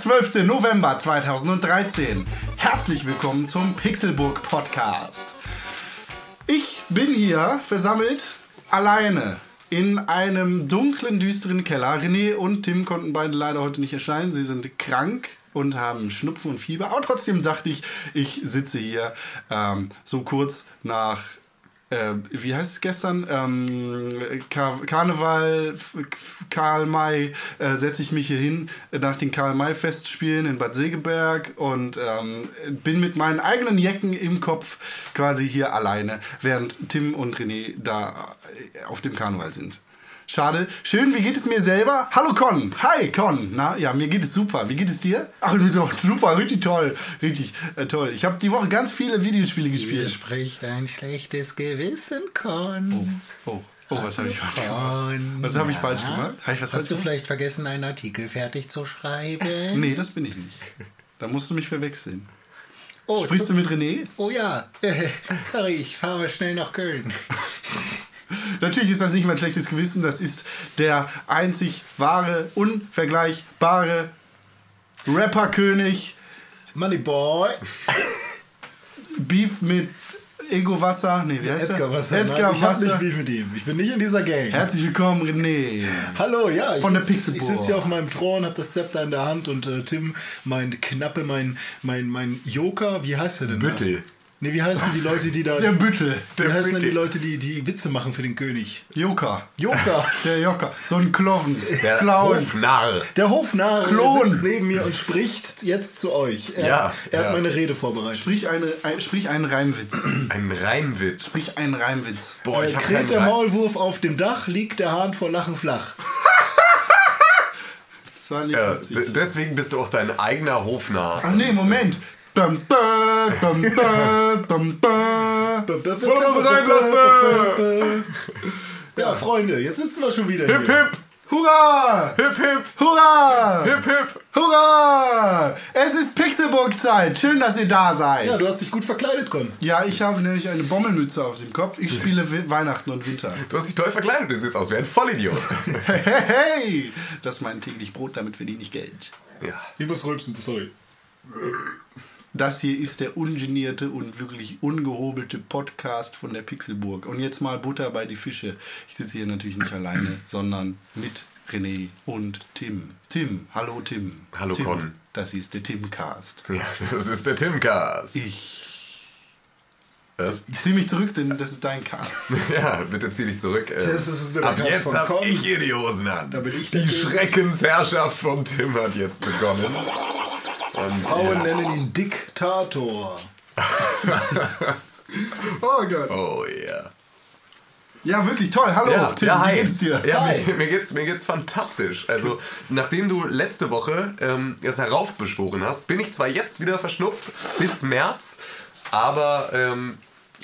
12. November 2013. Herzlich willkommen zum Pixelburg Podcast. Ich bin hier versammelt alleine in einem dunklen, düsteren Keller. René und Tim konnten beide leider heute nicht erscheinen. Sie sind krank und haben Schnupfen und Fieber. Aber trotzdem dachte ich, ich sitze hier ähm, so kurz nach äh, wie heißt es gestern? Ähm, Kar Karneval, Karl May, äh, setze ich mich hier hin nach den Karl May Festspielen in Bad Segeberg und ähm, bin mit meinen eigenen Jecken im Kopf quasi hier alleine, während Tim und René da äh, auf dem Karneval sind. Schade. Schön, wie geht es mir selber? Hallo Con. Hi Con. Na, ja, mir geht es super. Wie geht es dir? Ach, mir ist auch super, richtig toll. Richtig äh, toll. Ich habe die Woche ganz viele Videospiele Hier gespielt. spricht ein schlechtes Gewissen, Con. Oh, oh, was habe ich falsch gemacht? Was habe ich falsch gemacht? Habe ich was Hast du gemacht? vielleicht vergessen, einen Artikel fertig zu schreiben? Nee, das bin ich nicht. Da musst du mich verwechseln. Oh, Sprichst du mit René? oh ja. Sorry, ich fahre schnell nach Köln. Natürlich ist das nicht mein schlechtes Gewissen. Das ist der einzig wahre, unvergleichbare Rapperkönig. Moneyboy. Beef mit Ego Wasser. Nee, wie heißt Edgar der? Wasser. Edgar Nein, ich Wasser. nicht Beef mit ihm. Ich bin nicht in dieser Gang. Herzlich willkommen, René. Hallo, ja, ich Von der sitz-. Ich sitze hier auf meinem Thron, habe das Zepter in der Hand und äh, Tim, mein Knappe, mein, mein, mein Joker, wie heißt der denn? Büttel. Da? Nee, wie heißen die Leute, die da. Der Büttel. wie heißen denn die. Leute, die, die Witze machen für den König? Joker. Joker. Der Joker. So ein Kloven. Der Clown. Hofnarr. Der Hofnarr Klon. sitzt neben mir und spricht jetzt zu euch. Er, Ja, er ja. hat meine Rede vorbereitet. Sprich, eine, ein, sprich einen Reimwitz. Ein Reimwitz. Sprich einen Reimwitz. Boah, ich Äh, hab kräht der. Maulwurf auf dem Dach, liegt der Hahn vor Lachen flach. Das war nicht Ja, witzig. deswegen bist du auch dein eigener Hofnarr. Ach nee, Moment. Dum, da, dum, da, dum, da. reinlassen! Ja, Freunde, jetzt sitzen wir schon wieder Hip hier. hip! Hurra! Hip hip! Hurra! Hip hip! Hurra! Es ist Pixelburg-Zeit. Schön, dass ihr da seid. Ja, du hast dich gut verkleidet, Con. Ja, ich habe nämlich eine Bommelmütze auf dem Kopf. Ich spiele We Weihnachten und Winter. Du hast dich toll verkleidet, du siehst aus wie ein Vollidiot. Hey, hey, hey! Das ist mein täglich Brot, damit verdiene ich Geld. ja. Ich muss rülpsen, sorry. Das hier ist der ungenierte und wirklich ungehobelte Podcast von der Pixelburg. Und jetzt mal Butter bei die Fische. Ich sitze hier natürlich nicht alleine, sondern mit René und Tim. Tim, hallo Tim. Hallo, Tim. Con. Das hier ist der Timcast. ja, das ist der Timcast. Ich, Was? ich ziehe mich zurück, denn das ist dein Cast. Ja, bitte zieh dich zurück. Das ist Ab Cast jetzt hab Con. ich hier die Hosen an. Da bin ich die Schreckensherrschaft von Tim hat jetzt begonnen. Und Frauen nennen ihn Diktator. Oh Gott. Oh yeah. Ja, wirklich toll. Hallo, Tim, wie hi. geht's dir? Ja, Hi. mir, mir, geht's, mir geht's fantastisch. Also, nachdem du letzte Woche ähm, es heraufbeschworen hast, bin ich zwar jetzt wieder verschnupft bis März, aber ähm,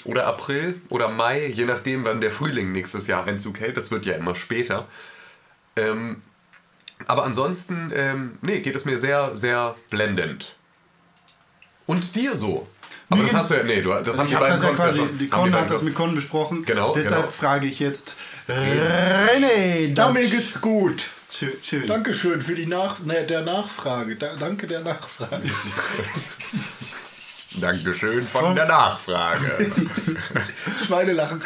oder April oder Mai, je nachdem, wann der Frühling nächstes Jahr Einzug hält. Das wird ja immer später. Ähm, aber ansonsten, ähm, nee, geht es mir sehr, sehr blendend. Und dir so. Aber das hast du ja, nee, du, das haben ich die beiden das ja quasi, schon- die haben Con hat das mit Con besprochen. Genau, Deshalb genau. frage ich jetzt René. Ja, mir geht's gut. Schön, schön. Dankeschön für die Nach ne, der Nachfrage. Da, danke der Nachfrage. Dankeschön von der Nachfrage. Schweine lachen.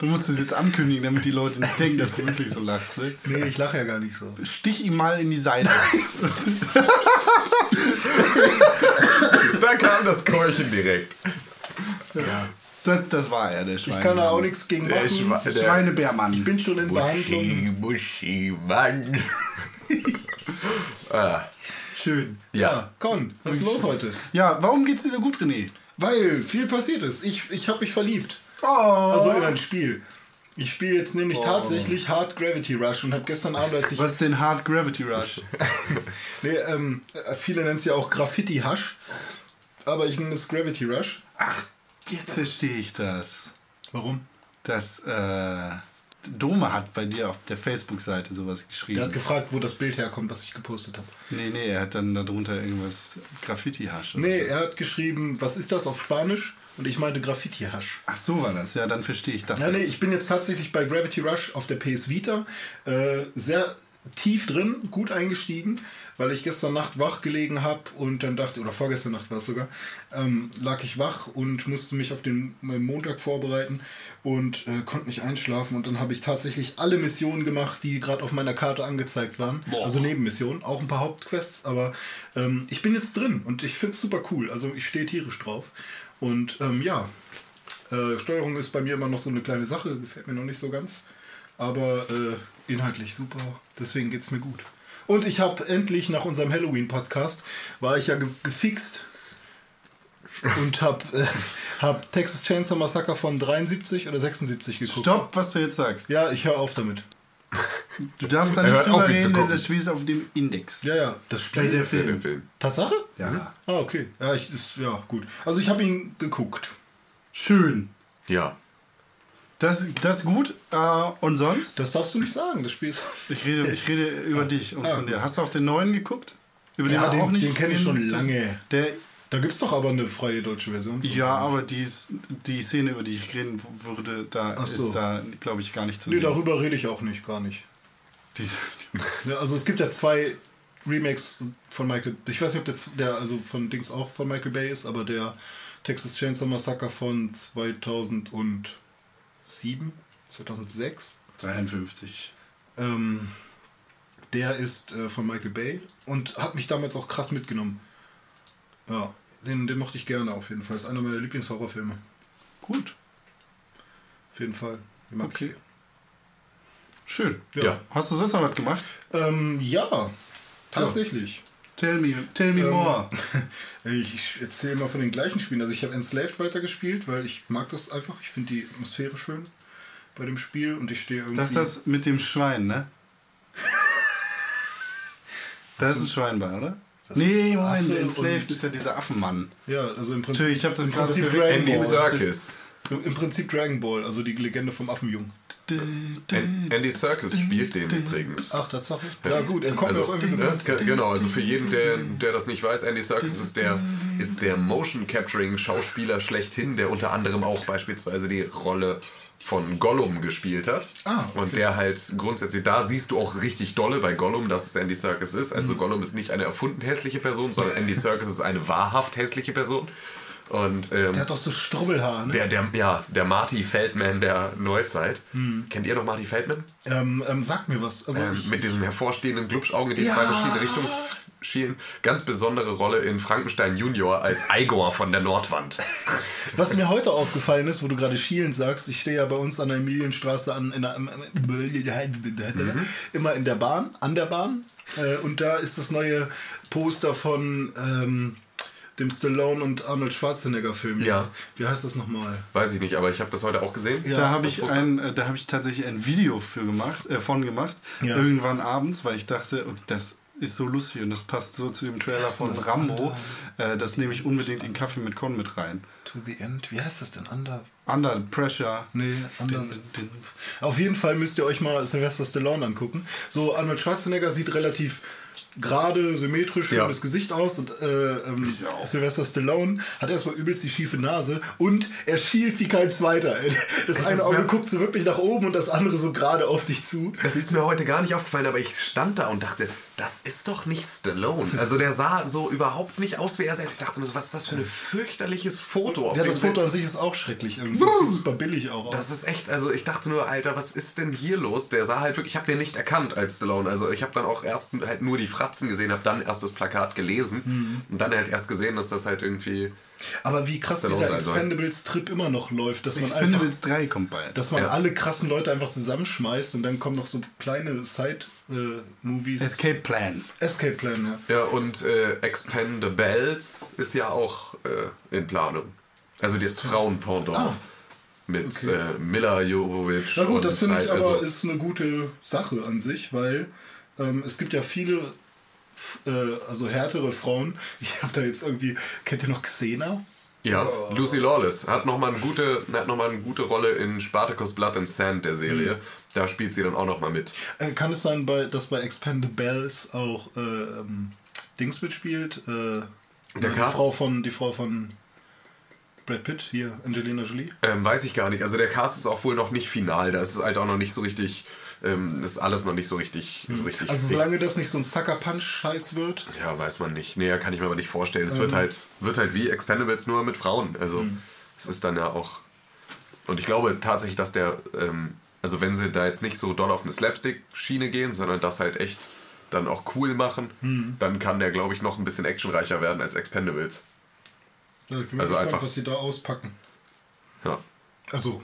Du musst es jetzt ankündigen, damit die Leute nicht denken, dass du wirklich so lachst. Ne? Nee, ich lache ja gar nicht so. Stich ihm mal in die Seite. da kam das Keuchen direkt. Das, das war er, der Schwein. Ich kann da auch nichts gegen Der machen. Schwe- der Schweinebärmann. Ich bin schon in Behandlung. Buschi, Buschi, Mann. ah, Schön. ja. Ja, Con, was ist los heute? Ja, warum geht's dir so gut, René? Weil viel passiert ist. Ich, ich habe mich verliebt. Oh. Also in ein Spiel. Ich spiele jetzt nämlich tatsächlich Hard Gravity Rush und habe gestern Abend, als ich. Was ist denn Hard Gravity Rush? Nee, ähm, äh, viele nennen es ja auch Graffiti Hush. Aber ich nenne es Gravity Rush. Ach, jetzt verstehe ich das. Warum? Das, äh, Dome hat bei dir auf der Facebook-Seite sowas Der hat geschrieben. gefragt, wo das Bild herkommt, was ich gepostet habe. Nee, nee, er hat dann darunter irgendwas Graffiti-Hasch. oder Nee, er hat geschrieben, was ist das auf Spanisch? Und ich meinte Graffiti Hush. Ach, so war das. Ja, dann verstehe ich das. Ja, nee, jetzt. ich bin jetzt tatsächlich bei Gravity Rush auf der PS Vita äh, sehr tief drin, gut eingestiegen, weil ich gestern Nacht wach gelegen habe und dann dachte, oder vorgestern Nacht war es sogar, ähm, lag ich wach und musste mich auf den Montag vorbereiten und äh, konnte nicht einschlafen und dann habe ich tatsächlich alle Missionen gemacht, die gerade auf meiner Karte angezeigt waren. Also Nebenmissionen, auch ein paar Hauptquests, aber ähm, ich bin jetzt drin und ich finde es super cool. Also ich stehe tierisch drauf. Und ähm, ja, äh, Steuerung ist bei mir immer noch so eine kleine Sache, gefällt mir noch nicht so ganz. Aber äh, inhaltlich super, deswegen geht es mir gut. Und ich habe endlich nach unserem Halloween-Podcast, war ich ja ge gefixt und habe äh, hab Texas Chainsaw Massacre von 73 oder 76 geguckt. Stopp, was du jetzt sagst. Ja, ich höre auf damit. Du darfst da nicht auf, drüber reden, denn das Spiel ist auf dem Index. Ja, ja, das Spiel. der Für den Film. Film. Tatsache? Ja. Ah, okay. Ja, ich, ist, ja, gut. Also ich habe ihn geguckt. Schön. Ja. Das, das ist gut. Äh, und sonst? Das darfst du nicht sagen, das Spiel ist... Ich rede, ich rede über dich und Ah, von dir. Hast du auch den neuen geguckt? Über Ja, wir den- auch nicht den kenn ich schon lange. Der, Da gibt es doch aber eine freie deutsche Version. ja, aber die, die Szene, über die ich reden würde, da so. ist da, glaube ich, gar nicht zu Nee, sehen. darüber rede ich auch nicht, gar nicht. Die, Ja, also es gibt ja zwei Remakes von Michael. Ich weiß nicht, ob der, der also von Dings auch von Michael Bay ist, aber der Texas Chainsaw Massacre von 2007, 2006, 53. ähm, der ist äh, von Michael Bay und hat mich damals auch krass mitgenommen. Ja, den, den mochte ich gerne auf jeden Fall. Ist einer meiner Lieblingshorrorfilme. Gut. Auf jeden Fall. Den mag Okay. Schön. Ja. Ja. Hast du sonst noch was gemacht? Ich. Ähm, ja, tatsächlich. Tell me, tell me Ähm, more. Ich, ich erzähle mal von den gleichen Spielen. Also ich habe Enslaved weitergespielt, weil ich mag das einfach. Ich finde die Atmosphäre schön bei dem Spiel und ich stehe irgendwie... Das ist das mit dem Schwein, ne? Da ist ein Schwein bei, oder? Nee, Moment, Affe Enslaved ist ja dieser Affenmann. Ja, also im Prinzip... Natürlich, ich habe das im gerade Prinzip verwechselt. Dragon Andy Ball. Serkis. Im Prinzip Dragon Ball, also die Legende vom Affenjungen. An- Andy Serkis spielt den übrigens. Ach, Tatsache? Ja gut, er kommt Also, auch irgendwie ne, bekannt genau, also für jeden, der, der das nicht weiß, Andy Serkis ist der, ist der Motion Capturing Schauspieler schlechthin, der unter anderem auch beispielsweise die Rolle von Gollum gespielt hat. Ah, okay. Und der halt grundsätzlich, da siehst du auch richtig dolle bei Gollum, dass es Andy Serkis ist. Mhm. Also Gollum ist nicht eine erfunden hässliche Person, sondern Andy Serkis ist eine wahrhaft hässliche Person. Und ähm, Der hat doch so Strubbelhaar, ne? der, der, ja, der Marty Feldman der Neuzeit. Hm. Kennt ihr noch Marty Feldman? Ähm, ähm, sag mir was. Also Ähm, mit diesen hervorstehenden Glubschaugen, die in Ja. zwei verschiedene Richtungen schielen. Ganz besondere Rolle in Frankenstein Junior als Igor von der Nordwand. was mir heute aufgefallen ist, wo du gerade schielend sagst, ich stehe ja bei uns an der Emilienstraße an, in der, Mhm. immer in der Bahn, an der Bahn. Äh, und da ist das neue Poster von ähm, dem Stallone und Arnold Schwarzenegger Film. Ja. Wie heißt das nochmal? Weiß ich nicht, aber ich habe das heute auch gesehen. Ja, da habe ich ein, äh, da habe ich tatsächlich ein Video für gemacht, äh, von gemacht. Ja. Irgendwann abends, weil ich dachte, oh, das ist so lustig und das passt so zu dem Trailer von das Rambo. Äh, das nehme ich unbedingt in Kaffee mit Con mit rein. To the End. Wie heißt das denn? Under. Under Pressure. Nee, Under. Den, den, Auf jeden Fall müsst ihr euch mal Sylvester Stallone angucken. So, Arnold Schwarzenegger sieht relativ gerade, symmetrisch, Ja. das Gesicht aus und äh, ähm, Sylvester Stallone hat erstmal übelst die schiefe Nase und er schielt wie kein zweiter. Das Ey, eine das Auge guckt so wirklich nach oben und das andere so gerade auf dich zu. Das ist mir heute gar nicht aufgefallen, aber ich stand da und dachte, das ist doch nicht Stallone. Also der sah so überhaupt nicht aus wie er selbst. Ich dachte mir so, was ist das für ein fürchterliches Foto? auf Ja, das Foto an sich ist auch schrecklich irgendwie. Das sieht super billig auch aus. Das ist echt, also ich dachte nur, Alter, was ist denn hier los? Der sah halt wirklich, ich habe den nicht erkannt als Stallone. Also ich habe dann auch erst halt nur die Fratzen gesehen, habe dann erst das Plakat gelesen Mhm. und dann halt erst gesehen, dass das halt irgendwie Aber wie krass Stallone dieser soll. Expendables-Trip immer noch läuft, dass man einfach Expendables 3 kommt bald. dass man Ja. alle krassen Leute einfach zusammenschmeißt und dann kommen noch so kleine Side-Movies. Escape Plan. Escape Plan, ja. Ja, und äh, Expendables ist ja auch äh, in Planung. Also das Frauenpendant. Ah. mit äh, Mila Jovovich. Na gut, und das finde ich halt, aber also- ist eine gute Sache an sich, weil ähm, es gibt ja viele, äh, also härtere Frauen. Ich habe da jetzt irgendwie, kennt ihr noch Xena? Ja, Lucy Lawless hat nochmal eine gute, hat noch mal eine gute Rolle in Spartacus Blood and Sand der Serie. Da spielt sie dann auch nochmal mit. Äh, kann es sein, bei, dass bei Expendables auch äh, ähm, Dings mitspielt? Äh, die, Cast? Frau von, die Frau von Brad Pitt, hier, Angelina Jolie. Ähm, weiß ich gar nicht. Also der Cast ist auch wohl noch nicht final. Da ist es halt auch noch nicht so richtig, ähm, ist alles noch nicht so richtig, so richtig Also fix. solange das nicht so ein Sucker-Punch-Scheiß wird. Ja, weiß man nicht. Nee, kann ich mir aber nicht vorstellen. Es Ähm. wird halt, wird halt wie Expendables nur mit Frauen. Also Hm. es ist dann ja auch. Und ich glaube tatsächlich, dass der, ähm, also wenn sie da jetzt nicht so doll auf eine Slapstick-Schiene gehen, sondern das halt echt dann auch cool machen, Hm. dann kann der, glaube ich, noch ein bisschen actionreicher werden als Expendables. Ja, ich bin Also gespannt, einfach- was die da auspacken. Ja. Also.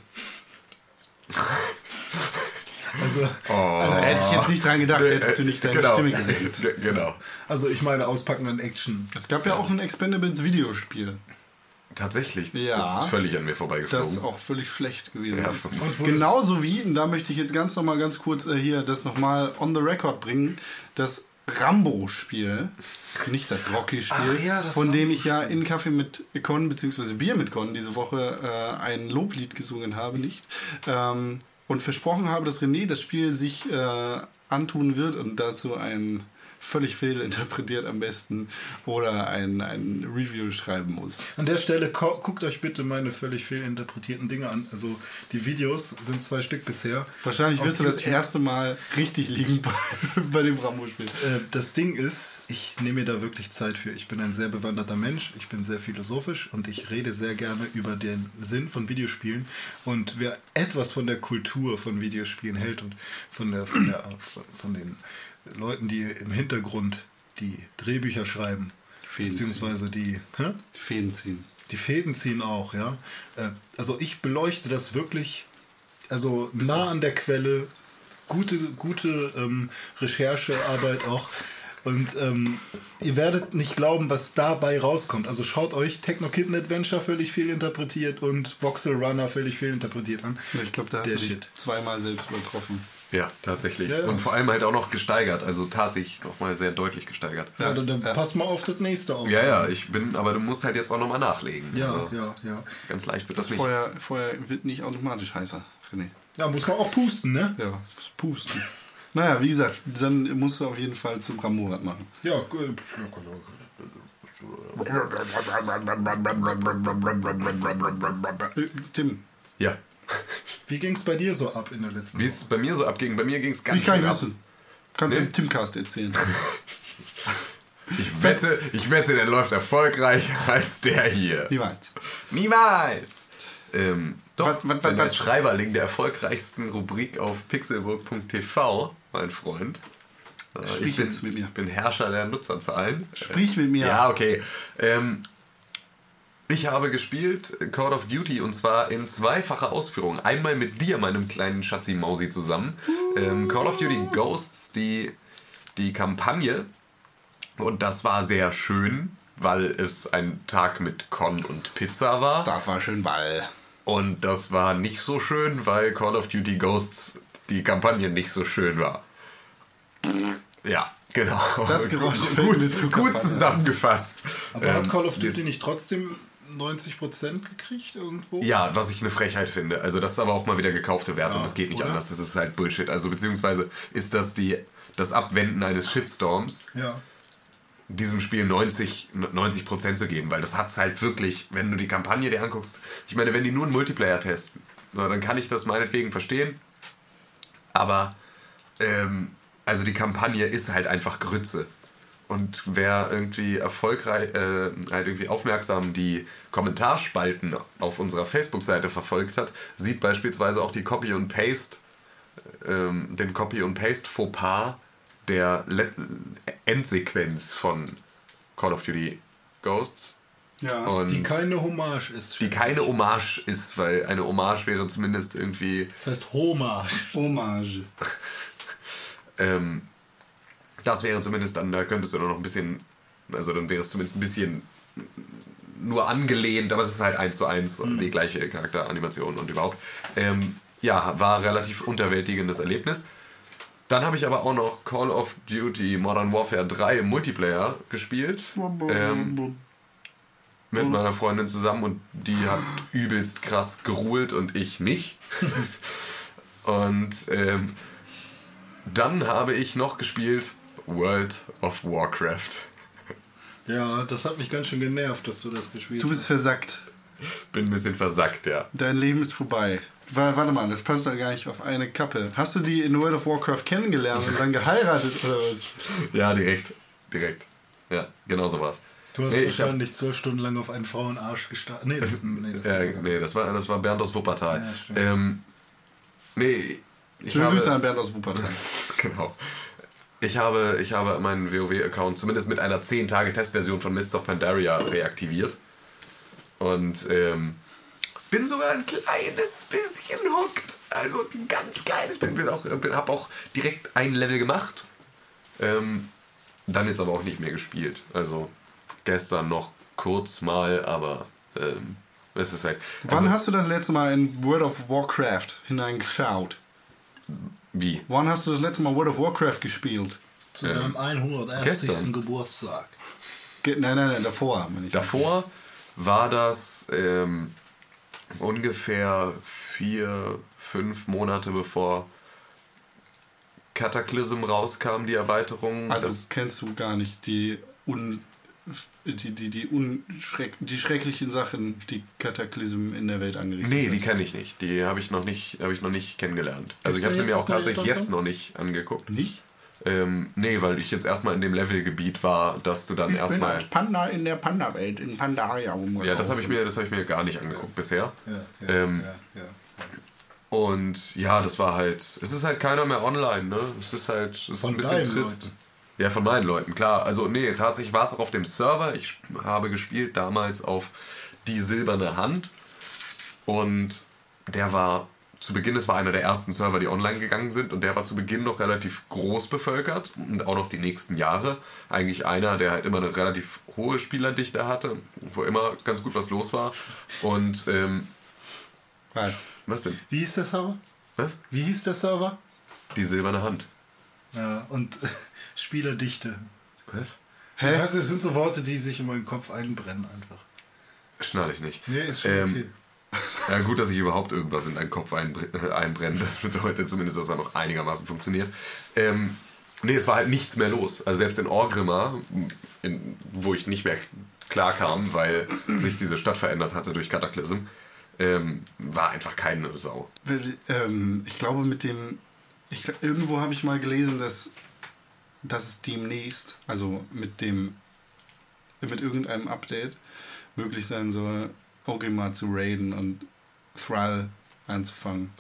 also, Da hätte ich jetzt nicht dran gedacht, hättest du nicht deine genau. Stimme gesenkt. Ge- genau. also ich meine auspacken an Action. Es gab ja auch ein Expendables Videospiel, Tatsächlich. Ja. Das ist völlig an mir das vorbeigeflogen. auch völlig schlecht gewesen Ja, ist. Genauso wie, und da möchte ich jetzt ganz nochmal ganz kurz äh, hier das nochmal on the record bringen, das Rambo-Spiel, nicht das Rocky-Spiel, ja, von dem ich ja in Kaffee mit Con, beziehungsweise Bier mit Con diese Woche äh, ein Loblied gesungen habe, nicht? Ähm, und versprochen habe, dass René das Spiel sich äh, antun wird und dazu ein völlig fehlinterpretiert am besten oder ein, ein Review schreiben muss. An der Stelle guckt euch bitte meine völlig fehlinterpretierten Dinge an. Also die Videos sind zwei Stück bisher. Wahrscheinlich wirst du das erste Mal richtig liegen bei, bei dem Rambo-Spiel. Äh, Das Ding ist, ich nehme mir da wirklich Zeit für. Ich bin ein sehr bewanderter Mensch, ich bin sehr philosophisch und ich rede sehr gerne über den Sinn von Videospielen. Und wer etwas von der Kultur von Videospielen hält und von, der, von, der, von, von den Leuten, die im Hintergrund die Drehbücher schreiben, Fäden ziehen. beziehungsweise die, hä? Die Fäden ziehen. die Fäden ziehen auch, ja. Äh, Also ich beleuchte das wirklich, also nah an der Quelle, gute, gute ähm, Recherchearbeit auch. Und ähm, ihr werdet nicht glauben, was dabei rauskommt. Also schaut euch Techno Kitten Adventure völlig viel interpretiert und Voxel Runner völlig viel interpretiert an. Ich glaube, da hast Der du dich Shit. zweimal selbst übertroffen. Ja, tatsächlich. Ja, ja. Und vor allem halt auch noch gesteigert. Also tatsächlich nochmal sehr deutlich gesteigert. Ja, dann, dann ja. passt mal auf das nächste auf. Ja, ja, ich bin, aber du musst halt jetzt auch nochmal nachlegen. Ja, also, ja, ja. Ganz leicht wird das nicht. Feuer, Feuer wird nicht automatisch heißer, René. Ja, muss man auch pusten, ne? Ja, das Pusten. Naja, wie gesagt, dann musst du auf jeden Fall zum Ramborat machen. Ja, gut. Äh, Tim, Ja. Wie ging's bei dir so ab in der letzten Wie es bei mir so abging, bei mir ging es ganz wie kann ich ab. wissen? Kannst du Nee. im Timcast erzählen. Ich wette, ich wette, der läuft erfolgreicher als der hier. Niemals. Niemals! Ähm, doch, Was- was- was- als Schreiberling der erfolgreichsten Rubrik auf pixelburg.tv, mein Freund. Äh, Sprich ich bin, mit mir. bin Herrscher der Nutzerzahlen. Sprich mit mir. Ja, okay. Ähm, ich habe gespielt Call of Duty und zwar in zweifacher Ausführung. Einmal mit dir, meinem kleinen Schatzi Mausi, zusammen. Ähm, Call of Duty Ghosts, die, die Kampagne. Und das war sehr schön, weil es ein Tag mit Con und Pizza war. Das war schön Ball. Und das war nicht so schön, weil Call of Duty Ghosts die Kampagne nicht so schön war. Ja, genau. Das Geräusch gut, gut Kampagne. zusammengefasst. Aber hat Ähm, Call of Duty nicht trotzdem 90% gekriegt irgendwo? Ja, was ich eine Frechheit finde. Also das ist aber auch mal wieder gekaufte Wertung. Ja, das geht nicht oder? anders. Das ist halt Bullshit. Also beziehungsweise ist das die, das Abwenden eines Shitstorms, Ja. diesem Spiel 90, 90% zu geben. Weil das hat's halt wirklich, wenn du die Kampagne dir anguckst. Ich meine, wenn die nur einen Multiplayer testen, na, dann kann ich das meinetwegen verstehen. Aber ähm, also die Kampagne ist halt einfach Grütze. Und wer irgendwie erfolgreich, äh, halt irgendwie aufmerksam die Kommentarspalten auf unserer Facebook-Seite verfolgt hat, sieht beispielsweise auch die Copy und Paste, ähm, den Copy und Paste Fauxpas der Le Endsequenz von Call of Duty Ghosts. Ja. Und Die keine Hommage ist. die keine Hommage ist, weil eine Hommage wäre zumindest irgendwie Das heißt Hommage. Hommage. Ähm, das wäre zumindest dann, da könntest du dann noch ein bisschen, also dann wäre es zumindest ein bisschen nur angelehnt, aber es ist halt eins zu eins die gleiche Charakteranimation und überhaupt. Ähm, ja, war relativ unterwältigendes Erlebnis. Dann habe ich aber auch noch Call of Duty Modern Warfare 3 im Multiplayer gespielt. Ähm, mit meiner Freundin zusammen und die hat übelst krass geruhlt und ich nicht. und ähm, dann habe ich noch gespielt World of Warcraft. Ja, das hat mich ganz schön genervt, dass du das gespielt Du bist versackt. Bin ein bisschen versackt, ja. Dein Leben ist vorbei. Wa- Warte mal, das passt doch gar nicht auf eine Kappe. Hast du die in World of Warcraft kennengelernt und dann geheiratet oder was? Ja, direkt. Direkt. Ja, genau so war's. Du hast Nee, ich hab- wahrscheinlich zwölf Stunden lang auf einen Frauenarsch gestartet. Nee, das, nee, das Ja, nee, das war, das war Bernd aus Wuppertal. Ja, stimmt. ähm, nee, ich Schöne habe, Grüße an Bernd aus Wuppertal. genau. Ich habe, ich habe meinen WoW-Account zumindest mit einer 10-Tage-Testversion von Mists of Pandaria reaktiviert. Und ähm, bin sogar ein kleines bisschen hooked. Also ein ganz kleines bisschen. Bin auch, bin, hab auch direkt ein Level gemacht. Ähm, dann jetzt aber auch nicht mehr gespielt. Also gestern noch kurz mal, aber ähm, es ist halt. Wann also, hast du das letzte Mal in World of Warcraft hineingeschaut? Wie? Wann hast du das letzte Mal World of Warcraft gespielt? zu deinem 180. gestern. Geburtstag. Ge nein, nein, nein, davor. Davor war das ähm, ungefähr vier, fünf Monate bevor Cataclysm rauskam, die Erweiterung. Also das, kennst du gar nicht die un die, die, die, unschreck, die schrecklichen Sachen, die Kataklysm in der Welt angerichtet nee, die kenne ich nicht. Die habe ich noch nicht, habe ich noch nicht kennengelernt. Also ich habe sie mir auch tatsächlich jetzt noch nicht angeguckt. Nicht? Ähm, nee, weil ich jetzt erstmal in dem Levelgebiet war, dass du dann Ich bin erstmal. als Panda in der Panda-Welt, in Pandaria rumgelaufen. Ja, das habe ich mir, das habe ich mir gar nicht angeguckt bisher. Ja, ja, Ähm, ja, ja. Und ja, das war halt. Es ist halt keiner mehr online, ne? Es ist halt. Es ist Von ein bisschen trist. Leuten? Ja, von meinen Leuten, klar. Also, nee, tatsächlich war es auch auf dem Server. Ich habe gespielt damals auf die silberne Hand. Und der war zu Beginn, es war einer der ersten Server, die online gegangen sind. Und der war zu Beginn noch relativ groß bevölkert. Und auch noch die nächsten Jahre. Eigentlich einer, der halt immer eine relativ hohe Spielerdichte hatte. Wo immer ganz gut was los war. Und, ähm, Was? was denn? Wie hieß der Server? Was? Wie hieß der Server? Die silberne Hand. Ja, und Spielerdichte. Was? Hä? Das sind so Worte, die sich in meinen Kopf einbrennen einfach. Schnall ich nicht. Nee, ist schon Ähm, okay. Ja, gut, dass ich überhaupt irgendwas in deinen Kopf äh, einbrenne. Das bedeutet zumindest, dass er noch einigermaßen funktioniert. Ähm, nee, es war halt nichts mehr los. Also selbst in Orgrimmar, in, wo ich nicht mehr klar kam, weil sich diese Stadt verändert hatte durch Cataclysm, ähm, war einfach keine Sau. Ähm, ich glaube, mit dem. Ich, irgendwo habe ich mal gelesen, dass, dass es demnächst, also mit dem. mit irgendeinem Update, möglich sein soll, Orgrimmar zu raiden und Thrall anzufangen.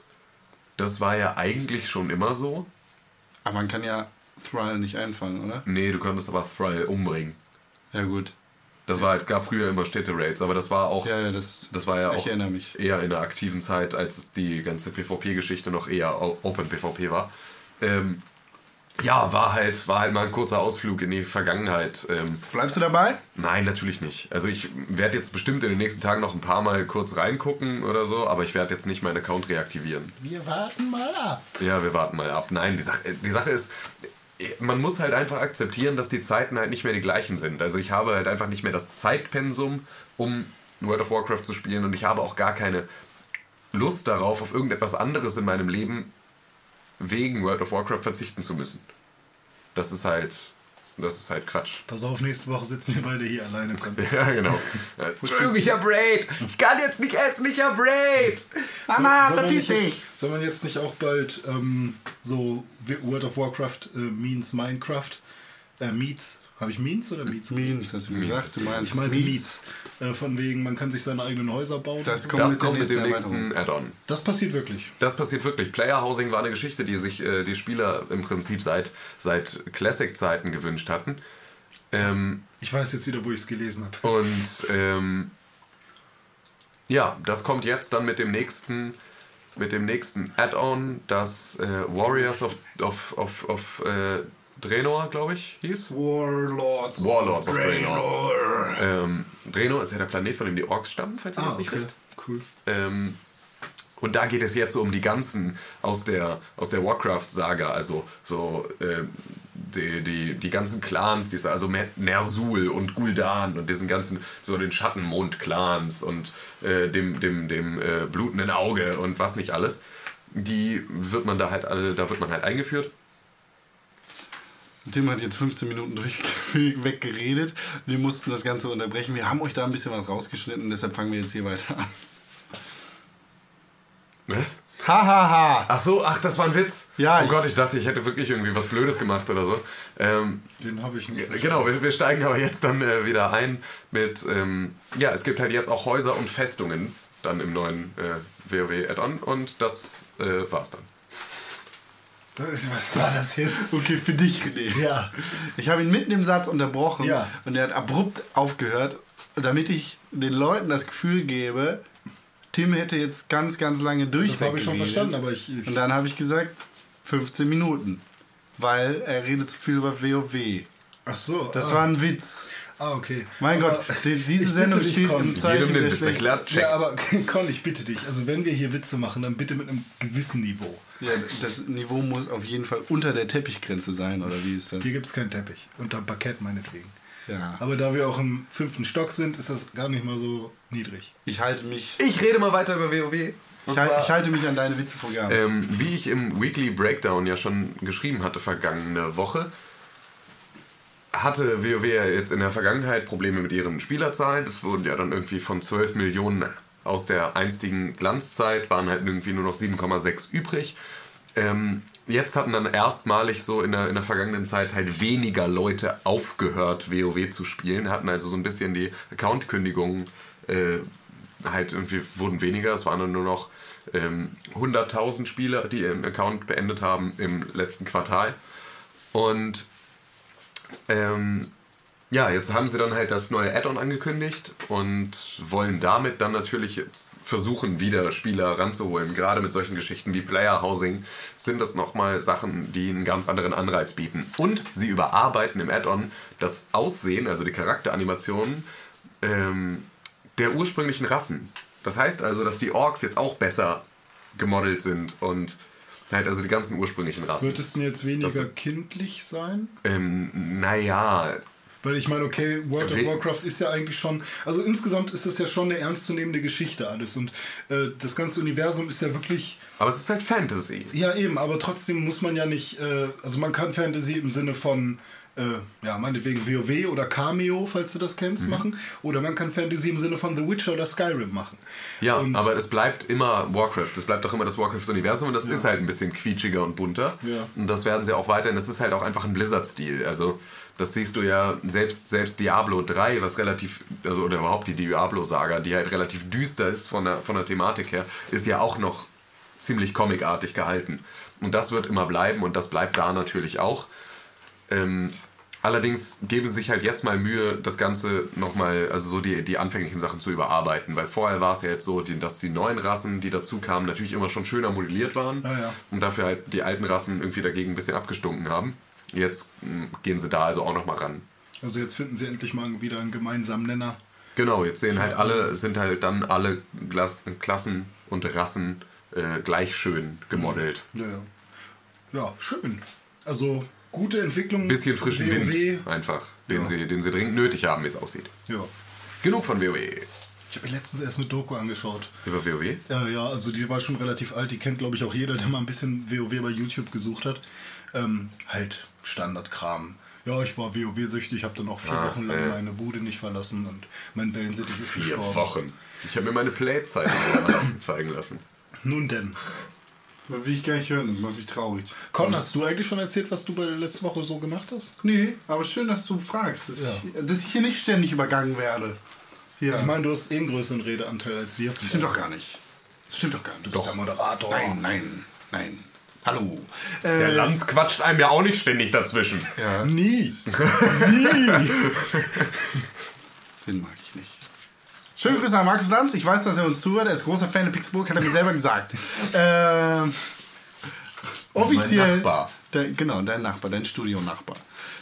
Das war ja eigentlich schon immer so. Aber man kann ja Thrall nicht einfangen, oder? Nee, du konntest aber Thrall umbringen. Ja, gut. Das war, es gab früher immer Städte-Raids, aber das war auch Ja, ja, das. Das war ja auch eher in der aktiven Zeit, als die ganze PvP-Geschichte noch eher Open PvP war. Ähm, ja, war halt, war halt mal ein kurzer Ausflug in die Vergangenheit. Ähm, Bleibst du dabei? nein, natürlich nicht. Also ich werde jetzt bestimmt in den nächsten Tagen noch ein paar Mal kurz reingucken oder so, aber ich werde jetzt nicht meinen Account reaktivieren. Wir warten mal ab. Ja, wir warten mal ab. Nein, die Sache, die Sache ist, man muss halt einfach akzeptieren, dass die Zeiten halt nicht mehr die gleichen sind. Also ich habe halt einfach nicht mehr das Zeitpensum, um World of Warcraft zu spielen und ich habe auch gar keine Lust darauf, auf irgendetwas anderes in meinem Leben wegen World of Warcraft verzichten zu müssen. Das ist halt, das ist halt Quatsch. Pass auf, nächste Woche sitzen wir beide hier alleine dran. Ja, genau. Entschuldigung, ich hab Raid. Ich kann jetzt nicht essen, ich hab Raid. Mama, soll, man verpiss dich! soll man jetzt nicht auch bald ähm, so World of Warcraft äh, means Minecraft äh, meets habe ich means oder meets? Means, hast du gesagt. Du meinst Ich meinte Means. Äh, von wegen, man kann sich seine eigenen Häuser bauen. Das kommt Das mit kommt mit dem nächsten nächsten Add-on. das passiert wirklich. Das passiert wirklich. Player Housing war eine Geschichte, die sich äh, die Spieler im Prinzip seit, seit Classic-Zeiten gewünscht hatten. Ähm, Ich weiß jetzt wieder, wo ich es gelesen habe. und ähm, ja, das kommt jetzt dann mit dem nächsten mit dem nächsten Add-on, das äh, Warriors of, of, of, of äh, Draenor, glaube ich, hieß. Warlords. Warlords of Draenor. Ähm, Draenor ist ja der Planet, von dem die Orks stammen, falls ihr Ah, das nicht okay. wisst. Cool. Ähm, und da geht es jetzt so um die ganzen aus der, aus der Warcraft-Saga, also so ähm, die, die, die ganzen Clans, diese, also Ner'zhul und Gul'dan und diesen ganzen, so den Schattenmond-Clans und äh, dem, dem, dem äh, blutenden Auge und was nicht alles. Die wird man da halt alle, da wird man halt eingeführt. Tim hat jetzt 15 Minuten durch weggeredet. Wir mussten das Ganze unterbrechen. Wir haben euch da ein bisschen was rausgeschnitten, deshalb fangen wir jetzt hier weiter an. Was? Hahaha. Ha, ha. Ach so, ach, das war ein Witz. Ja, Oh ich- Gott, ich dachte, ich hätte wirklich irgendwie was Blödes gemacht oder so. Ähm, Den habe ich nicht. Genau, wir, wir steigen aber jetzt dann äh, wieder ein mit, ähm, ja, es gibt halt jetzt auch Häuser und Festungen dann im neuen äh, WoW-Add-on und das äh, war's dann. Was war das jetzt? Okay, für dich, René. Ja. Ich habe ihn mitten im Satz unterbrochen Ja. und er hat abrupt aufgehört, damit ich den Leuten das Gefühl gebe, Tim hätte jetzt ganz, ganz lange durch. Das habe ich schon verstanden, aber ich. ich Und dann habe ich gesagt, 15 Minuten. Weil er redet zu viel über WoW. ach so. Das ah, war ein Witz. Ah, okay. Mein Aber Gott, die, diese Sendung dich, steht Con. im Zeichen Jedem den der Witz erklärt, check. Ja, aber Con, ich bitte dich. Also, wenn wir hier Witze machen, dann bitte mit einem gewissen Niveau. Ja, das Niveau muss auf jeden Fall unter der Teppichgrenze sein, oder wie ist das? Hier gibt es keinen Teppich. Unterm Parkett meinetwegen. Ja. Aber da wir auch im fünften Stock sind, ist das gar nicht mal so niedrig. Ich halte mich, Ich rede mal weiter über WoW. ich, hal- ich halte mich an deine Witzevorgaben. Ähm, wie ich im Weekly Breakdown ja schon geschrieben hatte vergangene Woche, hatte WoW ja jetzt in der Vergangenheit Probleme mit ihren Spielerzahlen. Es wurden ja dann irgendwie von 12 Millionen aus der einstigen Glanzzeit, waren halt irgendwie nur noch 7,6 übrig. Ähm, jetzt hatten dann erstmalig so in der, in der vergangenen Zeit halt weniger Leute aufgehört, WoW zu spielen, hatten also so ein bisschen die Account-Kündigungen äh, halt irgendwie wurden weniger. Es waren dann nur noch ähm, 100.000 Spieler, die ihren Account beendet haben im letzten Quartal. Und ähm, ja, jetzt haben sie dann halt das neue Add-on angekündigt und wollen damit dann natürlich versuchen, wieder Spieler ranzuholen. Gerade mit solchen Geschichten wie Player Housing sind das nochmal Sachen, die einen ganz anderen Anreiz bieten. Und sie überarbeiten im Add-on das Aussehen, also die Charakteranimationen ähm, der ursprünglichen Rassen. Das heißt also, dass die Orks jetzt auch besser gemodelt sind und halt also die ganzen ursprünglichen Rassen. Wird es denn jetzt weniger Das- kindlich sein? Ähm, naja, Weil ich meine, okay, World of Warcraft ist ja eigentlich schon, also insgesamt ist das ja schon eine ernstzunehmende Geschichte alles und äh, das ganze Universum ist ja wirklich, aber es ist halt Fantasy. ja eben, aber trotzdem muss man ja nicht, äh, also man kann Fantasy im Sinne von, äh, ja, meinetwegen WoW oder Cameo, falls du das kennst, Mhm. machen oder man kann Fantasy im Sinne von The Witcher oder Skyrim machen. Ja, und, aber es bleibt immer Warcraft. Es bleibt auch immer das Warcraft-Universum und das ist halt ein bisschen quietschiger und bunter. Ja. Und das werden sie auch weiterhin. Das ist halt auch einfach ein Blizzard-Stil. Also, das siehst du ja selbst, selbst Diablo 3, was relativ, also, oder überhaupt die Diablo-Saga, die halt relativ düster ist von der, von der Thematik her, ist ja auch noch ziemlich comicartig gehalten. Und das wird immer bleiben und das bleibt da natürlich auch. Ähm, allerdings geben sie sich halt jetzt mal Mühe, das Ganze nochmal, also so die, die anfänglichen Sachen zu überarbeiten. Weil vorher war es ja jetzt so, dass die neuen Rassen, die dazu kamen, natürlich immer schon schöner modelliert waren. Ja, ja. Und dafür halt die alten Rassen irgendwie dagegen ein bisschen abgestunken haben. Jetzt mh, gehen sie da also auch nochmal ran. Also jetzt finden sie endlich mal wieder einen gemeinsamen Nenner. Genau, jetzt sehen halt alle, sind halt dann alle Klassen und Rassen äh, gleich schön gemodelt. Ja, ja. Ja, schön. Also gute Entwicklung. Bisschen frischen WoW. Wind einfach, den, Ja. sie, den sie dringend nötig haben, wie es aussieht. Ja. Genug von WoW. Ich habe mir letztens erst eine Doku angeschaut. Über WoW? Ja, ja, also die war schon relativ alt. Die kennt, glaube ich, auch jeder, der mal ein bisschen WoW bei YouTube gesucht hat. Ähm, halt Standardkram. Ja, ich war WoW-süchtig, habe dann auch vier Ah, Wochen lang äh. meine Bude nicht verlassen und mein Wellensittich ist Vier gestorben. Wochen. Ich habe mir meine Playzeit zeigen lassen. Nun denn. Das will ich gar nicht hören, das macht mich traurig. Con, hast du eigentlich schon erzählt, was du bei der letzten Woche so gemacht hast? Nee, aber schön, dass du fragst, dass, Ja. ich, dass ich hier nicht ständig übergangen werde. Ja. Ich meine, du hast eh einen größeren Redeanteil als wir. Stimmt doch gar nicht. Stimmt doch gar nicht. Du bist der Moderator. Nein, nein, nein. Hallo. Der Äh, Lanz quatscht einem ja auch nicht ständig dazwischen. ja, Nie. den mag ich nicht. Schöne Grüße an Markus Lanz. Ich weiß, dass er uns zuhört. Er ist großer Fan der Pixburg, hat er mir selber gesagt. Ähm, offiziell Nachbar. Dein, genau, dein Nachbar, dein Studionachbar.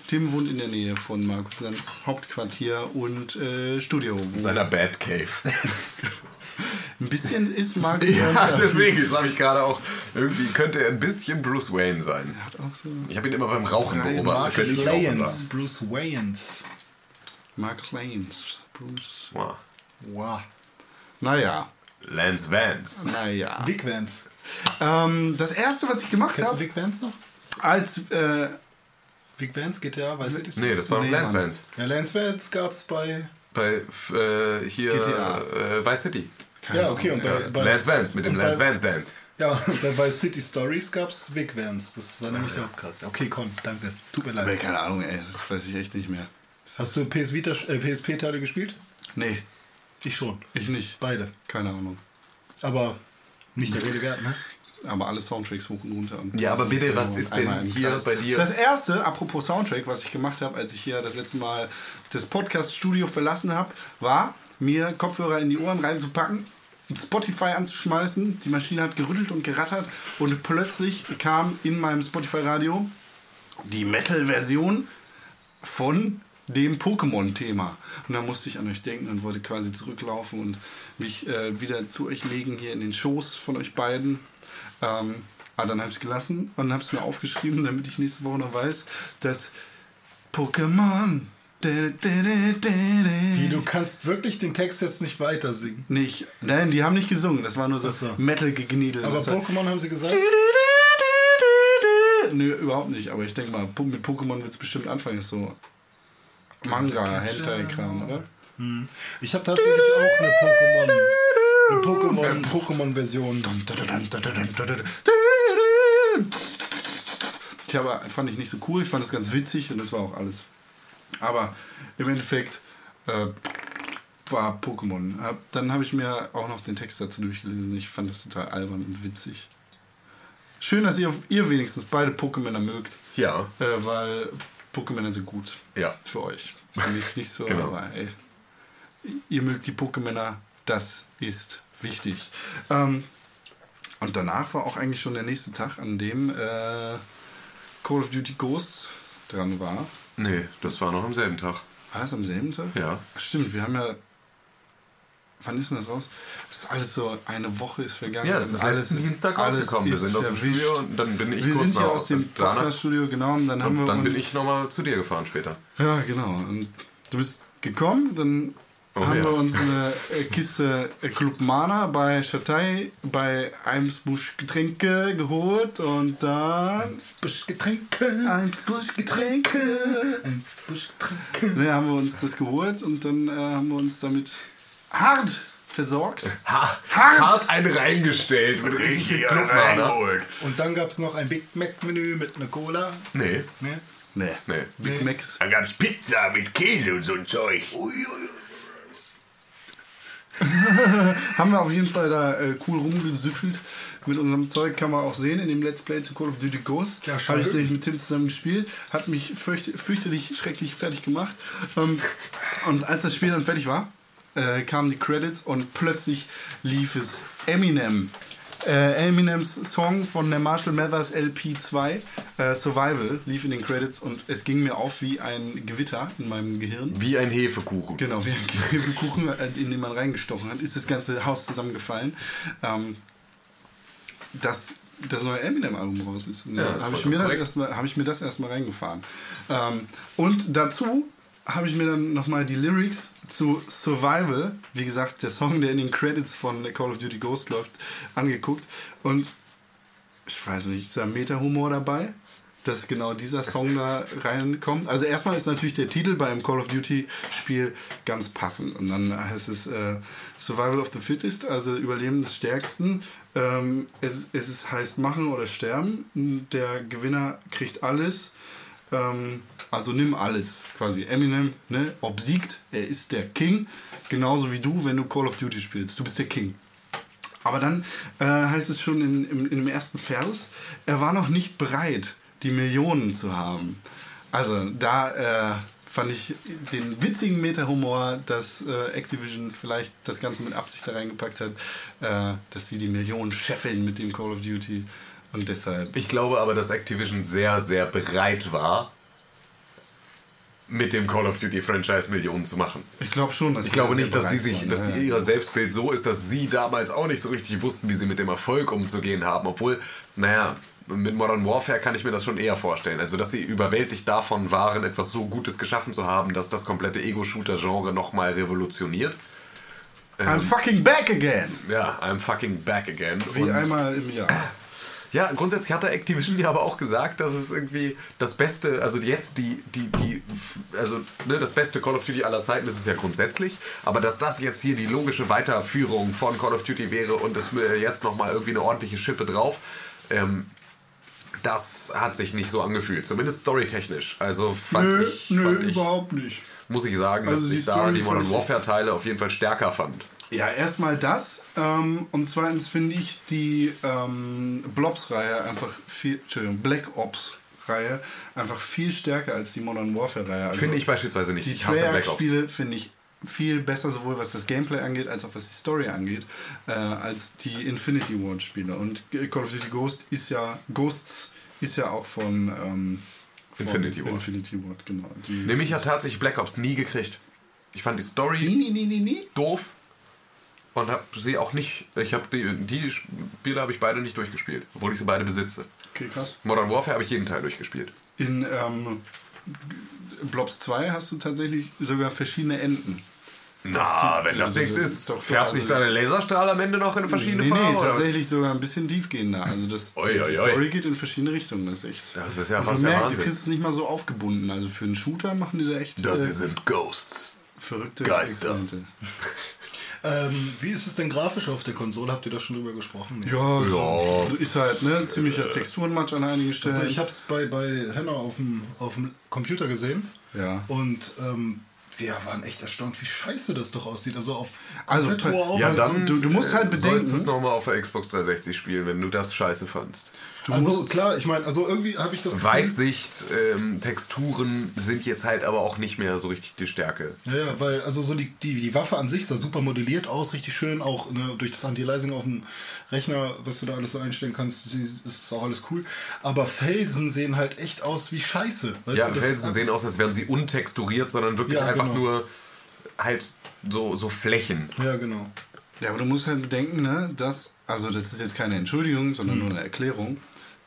Tim wohnt in der Nähe von Markus Lanz Hauptquartier und äh, Studio. In seiner Batcave. Ein bisschen ist Markus ja, Lanz. deswegen, das habe ich gerade auch. Irgendwie könnte er ein bisschen Bruce Wayne sein. Hat auch so Ich habe ihn immer beim Rauchen beobachtet. Wayans. sein. Bruce Wayans. Marcus Lanes. Bruce. Wow. Wow. Naja, Lance Vance. naja. Vic Vance. Ähm, das erste, was ich gemacht habe, Vic Vance noch? als äh, Vic Vance, GTA, weiß ich Nee, das war Nee, Lance Mann. Vance. Ja, Lance Vance gab's bei. Bei äh, hier GTA. Äh, Vice City. Ja, okay, und bei, Ja, bei Lance Vance mit dem Lance bei, Vance Dance. Ja, bei, bei City Stories gab's Vic Vance. Das war nämlich der Hauptcharakter. Okay, komm, danke. Tut mir Nee, leid. keine Ahnung, ey, das weiß ich echt nicht mehr. Hast du PS Vita, äh, PSP-Teile gespielt? Nee, Ich schon. ich nicht. Beide. Keine Ahnung. Aber nicht der Rede wert, ne? Aber alle Soundtracks hoch und runter. Und Ja, aber bitte, was ist denn hier Kreis. bei dir? Das erste, apropos Soundtrack, was ich gemacht habe, als ich hier das letzte Mal das Podcast-Studio verlassen habe, war, mir Kopfhörer in die Ohren reinzupacken, Spotify anzuschmeißen. Die Maschine hat gerüttelt und gerattert und plötzlich kam in meinem Spotify-Radio die Metal-Version von dem Pokémon-Thema. Und da musste ich an euch denken und wollte quasi zurücklaufen und mich äh, wieder zu euch legen, hier in den Schoß von euch beiden. Ähm, aber dann habe ich es gelassen und habe es mir aufgeschrieben, damit ich nächste Woche noch weiß, dass Pokémon. Wie, du kannst wirklich den Text jetzt nicht weiter singen. Nicht. Nein, die haben nicht gesungen. Das war nur so, so. Metal-Gegniedel. Aber Pokémon haben sie gesagt. Nö, überhaupt nicht. Aber ich denke mal, mit Pokémon wird es bestimmt anfangen. Ist so Manga, Hentai-Kram, oder? Ich habe tatsächlich auch eine Pokémon. Eine Pokémon, Pokémon-Version. Ich habe, fand ich nicht so cool, ich fand das ganz witzig und das war auch alles. Aber im Endeffekt äh, war Pokémon. Dann habe ich mir auch noch den Text dazu durchgelesen. Ich fand das total albern und witzig. Schön, dass ihr, ihr wenigstens beide Pokémon mögt, Ja, äh, weil Pokémon sind gut ja. für euch. Für mich nicht so, Genau. aber ey, ihr mögt die Pokémon, das ist wichtig. Ähm, und danach war auch eigentlich schon der nächste Tag, an dem äh, Call of Duty Ghosts dran war. Nee, das war noch am selben Tag. War das am selben Tag? Ja. Stimmt, wir haben ja. Wann ist denn das raus? Das ist alles so, eine Woche ist vergangen. Ja, es ist letzten Dienstag rausgekommen. Wir ist sind aus dem. Studio und dann bin ich Wir kurz sind hier aus dem Podcast-Studio, genau. Und dann haben wir Und dann uns, bin ich nochmal zu dir gefahren später. Ja, genau. Und du bist gekommen, dann Oh, haben ja. wir uns eine äh, Kiste äh, Club Mana bei Chatay bei Eimsbusch Getränke geholt und dann Busch Getränke. Eimsbusch Getränke. Busch Getränke. Ne, haben wir uns das geholt und dann äh, haben wir uns damit hart versorgt. Ha, Hart. hart einen reingestellt mit richtig viel Clubmana. Und dann gab es noch ein Big Mac-Menü mit einer Cola. Nee, Ne? Nee. nee. Big Macs. Dann gab's Pizza mit Käse und so ein Zeug. Haben wir auf jeden Fall da äh, cool rumgesüffelt. Mit unserem Zeug kann man auch sehen in dem Let's Play zu Call of Duty Ghost. Ja, schön. Habe ich nämlich mit Tim zusammen gespielt. Hat mich fürcht, fürchterlich, schrecklich fertig gemacht. Ähm, und als das Spiel dann fertig war, äh, kamen die Credits und plötzlich lief es Eminem. Äh, Eminems Song von der Marshall Mathers LP2 äh, Survival lief in den Credits und es ging mir auf wie ein Gewitter in meinem Gehirn. Wie ein Hefekuchen. Genau, wie ein Käfekuchen, in den man reingestochen hat, ist das ganze Haus zusammengefallen. Ähm, dass das neue Eminem-Album raus ist. Ja, ist habe ich, vollkommen mir das korrekt. erstmal- hab ich mir das erstmal reingefahren. Ähm, und dazu habe ich mir dann nochmal die Lyrics zu Survival, wie gesagt, der Song, der in den Credits von Call of Duty Ghost läuft, angeguckt. Und ich weiß nicht, ist da Meta-Humor dabei, dass genau dieser Song da reinkommt. Also erstmal ist natürlich der Titel beim Call of Duty Spiel ganz passend. Und dann heißt es äh, Survival of the Fittest, also Überleben des Stärksten. Ähm, es, es heißt machen oder sterben. Der Gewinner kriegt alles. Ähm, also nimm alles quasi. Eminem ne, obsiegt, er ist der King. Genauso wie du, wenn du Call of Duty spielst. Du bist der King. Aber dann äh, heißt es schon in, im, in dem ersten Vers, er war noch nicht bereit, die Millionen zu haben. Also da äh, fand ich den witzigen Meta-Humor, dass äh, Activision vielleicht das Ganze mit Absicht da reingepackt hat, äh, dass sie die Millionen scheffeln mit dem Call of Duty. Und deshalb. Ich glaube aber, dass Activision sehr, sehr bereit war, mit dem Call of Duty Franchise Millionen zu machen. Ich glaube schon, dass Ich glaube nicht, dass die sich, waren, dass die ja. ihr Selbstbild so ist, dass sie damals auch nicht so richtig wussten, wie sie mit dem Erfolg umzugehen haben. Obwohl, naja, mit Modern Warfare kann ich mir das schon eher vorstellen. Also, dass sie überwältigt davon waren, etwas so Gutes geschaffen zu haben, dass das komplette Ego-Shooter-Genre nochmal revolutioniert. I'm fucking back again! Ja, I'm fucking back again. Wie Und- einmal im Jahr. Ja, grundsätzlich hat der Activision ja aber auch gesagt, dass es irgendwie das Beste, also jetzt die, die, die, also ne, das beste Call of Duty aller Zeiten ist es ja grundsätzlich, aber dass das jetzt hier die logische Weiterführung von Call of Duty wäre und es mir jetzt nochmal irgendwie eine ordentliche Schippe drauf, ähm, das hat sich nicht so angefühlt, zumindest storytechnisch. Also fand Nö, ich, nö, fand ich überhaupt nicht. muss ich sagen, Also dass ich da die Modern fand ich- Warfare Teile auf jeden Fall stärker fand. Ja, erstmal das. Ähm, und zweitens finde ich die ähm, Blobs-Reihe einfach viel. Entschuldigung, Black Ops-Reihe einfach viel stärker als die Modern Warfare-Reihe. Also Finde ich beispielsweise nicht. Die Ich hasse Black Ops. Treyarch-Spiele finde ich viel besser, sowohl was das Gameplay angeht, als auch was die Story angeht, äh, als die Infinity Ward-Spiele. Und Call of Duty Ghost ist ja. Ghosts ist ja auch von. Ähm, von Infinity Ward. Infinity Ward, genau. Die, Nämlich hat tatsächlich Black Ops nie gekriegt. Ich fand die Story Nie, nie, nie, nie, nie. doof und habe sie auch nicht. Ich habe die, die Spiele habe ich beide nicht durchgespielt, obwohl ich sie beide besitze. Okay, krass. Modern Warfare habe ich jeden Teil durchgespielt. In ähm, Blobs 2 hast du tatsächlich sogar verschiedene Enden. Na, wenn das also, nichts ist, doch- färbt sich also- da der Laserstrahl am Ende noch in verschiedene nee, Farben? nee, tatsächlich sogar ein bisschen tiefgehender. Also das, Oi, die. Story geht in verschiedene Richtungen, das ist echt. Das ist ja fast du merkst, du kriegst es nicht mal so aufgebunden. Also für einen Shooter machen die da echt Das äh, hier sind Ghosts. verrückte Geister. Ähm, wie ist es denn grafisch auf der Konsole? Habt ihr da schon drüber gesprochen? Ja, Ja. ist halt ne, ziemlicher Texturenmatch an einigen Stellen. Also ich habe es bei, bei Henna auf dem, auf dem Computer gesehen. Ja. Und ähm, wir waren echt erstaunt, wie scheiße das doch aussieht. Also auf Also, Ja, dann du- du musst halt äh, sollst bedenken- es nochmal auf der Xbox 360 spielen, wenn du das scheiße fandst. Also klar, ich meine, also irgendwie habe ich das Gefühl- Weitsicht, ähm, Texturen sind jetzt halt aber auch nicht mehr so richtig die Stärke. Ja, ja, weil also so die, die, die Waffe an sich sah super modelliert aus, richtig schön, auch ne, durch das Anti-Aliasing auf dem Rechner, was du da alles so einstellen kannst, ist auch alles cool. Aber Felsen sehen halt echt aus wie Scheiße. Weißt Ja, du, Felsen sehen aus, als wären sie untexturiert, sondern wirklich Ja, einfach genau. nur halt so, so Flächen. Ja, genau. Ja, aber du musst halt bedenken, ne, dass, also das ist jetzt keine Entschuldigung, Hm. sondern nur eine Erklärung,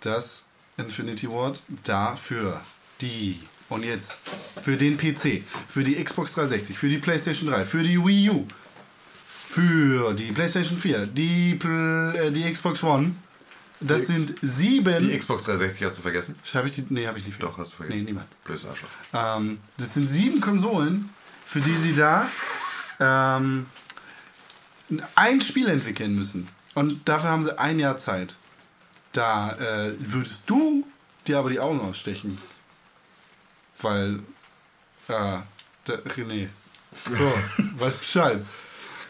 dass Infinity Ward dafür die, und jetzt, für den PC, für die Xbox 360, für die PlayStation 3, für die Wii U, für die PlayStation 4, die, Pl- äh, die Xbox One, das sind sieben... Die Xbox 360 hast du vergessen? Habe ich die? Nee, habe ich nicht. Doch, hast du vergessen. Nee, niemand. Blödes Arschloch. Ähm, das sind sieben Konsolen, für die sie da ähm, ein Spiel entwickeln müssen. Und dafür haben sie ein Jahr Zeit. Da äh, würdest du dir aber die Augen ausstechen. Weil, äh, der René. So, weißt Bescheid.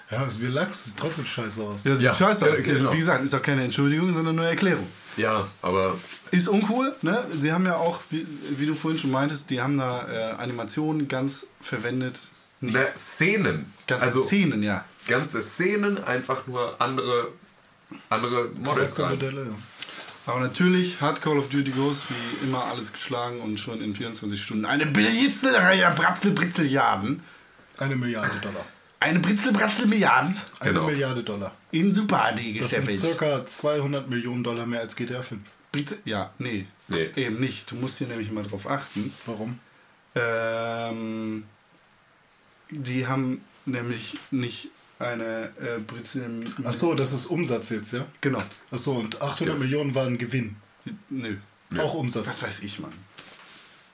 Ja, also mir sieht trotzdem scheiße aus. Ja, sieht Ja, scheiße aus. genau. Wie gesagt, ist auch keine Entschuldigung, sondern nur Erklärung. Ja, aber Ist uncool, ne? Sie haben ja auch, wie, wie du vorhin schon meintest, die haben da äh, Animationen ganz verwendet. Nicht ne, Szenen. ganze also Szenen, ja. ganze Szenen, einfach nur andere, andere Models. Charaktermodelle, ja. Aber natürlich hat Call of Duty Ghost wie immer alles geschlagen und schon in 24 Stunden eine Blitzelreihe Bratzel Britzeljaden. Eine Milliarde Dollar. Eine Britzel Bratzel Milliarden Eine Genau. Milliarde Dollar. in Super AD Das sind gestempelt. circa 200 Millionen Dollar mehr als GTA 5. Britzel, ja, nee, Nee. Eben nicht. Du musst hier nämlich mal drauf achten. Warum? Ähm, die haben nämlich nicht eine äh, Britzel. Ach so, das ist Umsatz jetzt, ja? Genau. Ach so, und 800 Millionen waren Gewinn. Nö. Auch Umsatz. Was weiß ich, Mann.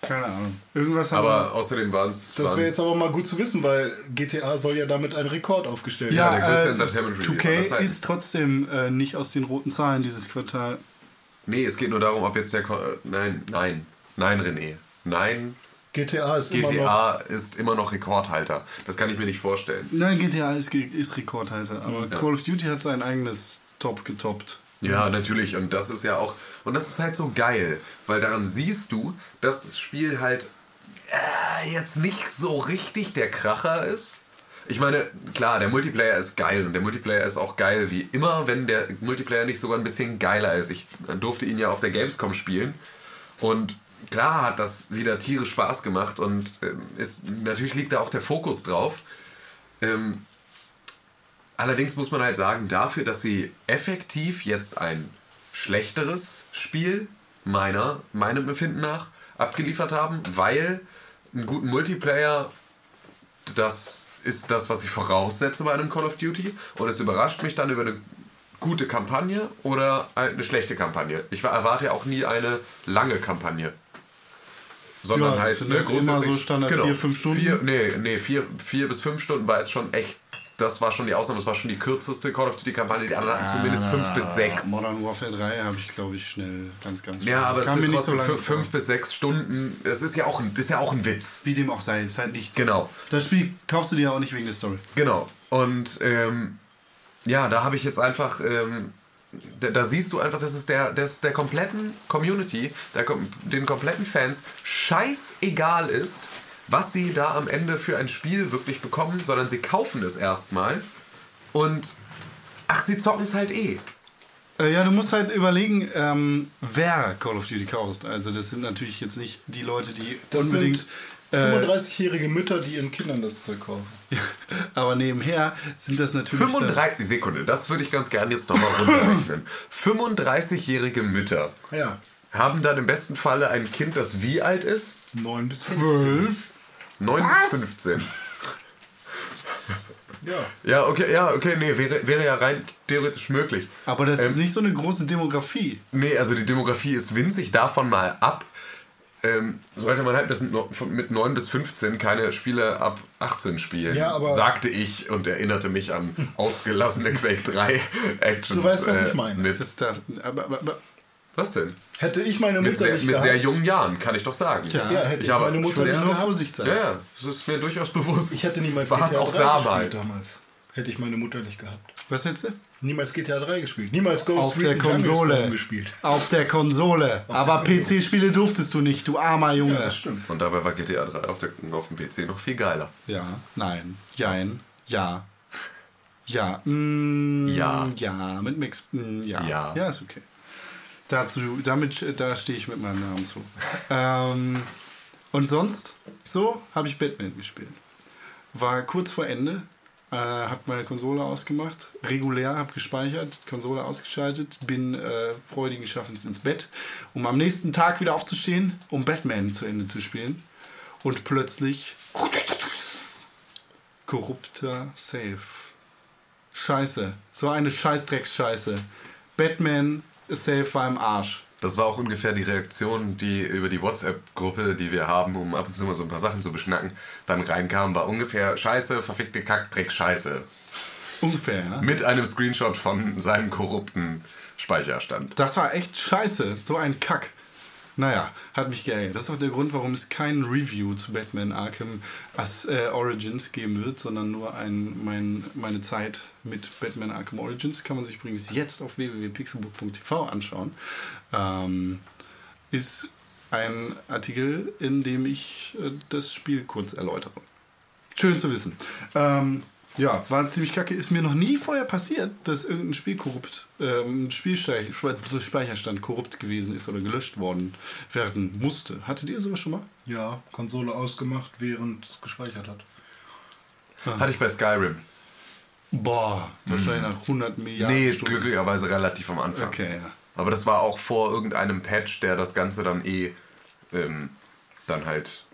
Keine Ahnung. Irgendwas haben Aber außerdem waren es. Das wäre jetzt aber mal gut zu wissen, weil GTA soll ja damit einen Rekord aufgestellt Ja, der größte äh, Entertainment Release aller 2K Zeiten. ist trotzdem äh, nicht aus den roten Zahlen dieses Quartal. Nee, es geht nur darum, ob jetzt der. Ko äh, nein, nein. Nein, René. Nein, GTA ist immer noch. GTA ist immer noch Rekordhalter. Das kann ich mir nicht vorstellen. Nein, GTA ist, ist Rekordhalter, aber Ja. Call of Duty hat sein eigenes Top getoppt. Ja, natürlich. Und das ist ja auch. Und das ist halt so geil, weil daran siehst du, dass das Spiel halt äh, jetzt nicht so richtig der Kracher ist. Ich meine, klar, der Multiplayer ist geil und der Multiplayer ist auch geil wie immer, wenn der Multiplayer nicht sogar ein bisschen geiler ist. Ich durfte ihn ja auf der Gamescom spielen und klar hat das wieder tierisch Spaß gemacht und ähm, ist, natürlich liegt da auch der Fokus drauf. Ähm, allerdings muss man halt sagen, dafür, dass sie effektiv jetzt ein schlechteres Spiel meiner, meinem Empfinden nach abgeliefert haben, weil einen guten Multiplayer, das ist das, was ich voraussetze bei einem Call of Duty und es überrascht mich dann über eine gute Kampagne oder eine schlechte Kampagne. Ich erwarte ja auch nie eine lange Kampagne. Sondern Ja, halt sind ne, ja immer grundsätzlich- so Standard vier, fünf Stunden? Vier, nee, nee, vier, vier bis fünf Stunden war jetzt schon echt, das war schon die Ausnahme, das war schon die kürzeste Call of Duty Kampagne, die anderen hatten zumindest fünf bis sechs. Modern Warfare 3 habe ich, glaube ich, schnell, ganz, ganz Ja, aber es sind nicht so lange fünf, bis sechs Stunden. Es ist ja auch ein, ist ja auch ein Witz. Wie dem auch sei, ist halt nicht. Genau, Das Spiel kaufst du dir auch nicht wegen der Story. genau. Und ähm, ja, da habe ich jetzt einfach, ähm, da, da siehst du einfach, dass es der, dass der kompletten Community, der, den kompletten Fans scheißegal ist, was sie da am Ende für ein Spiel wirklich bekommen, sondern sie kaufen es erstmal und ach, sie zocken es halt eh. Äh, ja, du musst halt überlegen, ähm, wer Call of Duty kauft. Also, das sind natürlich jetzt nicht die Leute, die Das unbedingt. Sind äh, 35-jährige Mütter, die ihren Kindern das Zeug kaufen. aber nebenher sind das natürlich. 35, Sekunde, das würde ich ganz gerne jetzt nochmal runterrechnen. 35-jährige Mütter Ja, haben dann im besten Falle ein Kind, das wie alt ist? 9 bis 15. 12. 9 bis 15. Ja. Ja, okay, ja, okay, nee, wäre, wäre ja rein theoretisch möglich. Aber das ist Ähm, nicht so eine große Demografie. Nee, also die Demografie ist winzig, davon mal ab. Ähm, sollte man halt bis mit 9 bis 15 keine Spiele ab 18 spielen, Ja, aber- sagte ich und erinnerte mich an ausgelassene Quake 3 Action. Du weißt, was ich meine. Mit, Das darf, aber, aber, aber, was denn? Hätte ich meine Mit, Mutter sehr, nicht mit gehabt. sehr jungen Jahren, kann ich doch sagen. Ja. Ja, hätte ich, aber meine ich Mutter nicht gehabt. Vorsicht sein. Ja, ja, das ist mir durchaus bewusst. Ich hätte niemals War es auch 3 damals. damals. Hätte ich meine Mutter nicht gehabt. was hättest du? Niemals GTA 3 gespielt. Niemals Ghost Auf der Recon Jungle Konsole. Gespielt. Auf der Konsole. aber PC-Spiele durftest du nicht, du armer Junge. Ja, das stimmt. Und dabei war GTA 3 auf, der, auf dem PC noch viel geiler. Ja, nein, jein, ja. Ja, mm, Ja. Ja, mit Mix, mm, ja. Ja. Ja, ist okay. Dazu, damit, äh, da stehe ich mit meinem Namen zu. ähm, und sonst, so habe ich Batman gespielt. War kurz vor Ende, äh, habe meine Konsole ausgemacht, regulär, habe gespeichert, Konsole ausgeschaltet, bin äh, freudigen Schaffens ins Bett, um am nächsten Tag wieder aufzustehen, um Batman zu Ende zu spielen. Und plötzlich korrupter Save. Scheiße. So eine Scheißdrecksscheiße. Batman Save war im Arsch. Das war auch ungefähr die Reaktion, die über die WhatsApp-Gruppe, die wir haben, um ab und zu mal so ein paar Sachen zu beschnacken, dann reinkam, war ungefähr Scheiße, verfickte Kack, Dreck, Scheiße. Ungefähr, ja? Mit einem Screenshot von seinem korrupten Speicherstand. Das war echt scheiße. So ein Kack. Naja, hat mich geärgert. Das ist auch der Grund, warum es kein Review zu Batman Arkham as, äh, Origins geben wird, sondern nur ein, mein, meine Zeit mit Batman Arkham Origins. Kann man sich übrigens jetzt auf www.pixelbook.tv anschauen. Ähm, ist ein Artikel, in dem ich äh, das Spiel kurz erläutere. Schön zu wissen. Ähm, ja, war ziemlich kacke. Ist mir noch nie vorher passiert, dass irgendein Spiel korrupt, ähm, Spielspeicher- Speicherstand korrupt gewesen ist oder gelöscht worden werden musste. Hattet ihr sowas schon mal? Ja, Konsole ausgemacht, während es gespeichert hat. Hatte ich bei Skyrim. Boah, wahrscheinlich nach 100 Milliarden Nee, Stunden. glücklicherweise relativ am Anfang. Okay, ja. Aber das war auch vor irgendeinem Patch, der das Ganze dann eh ähm, dann halt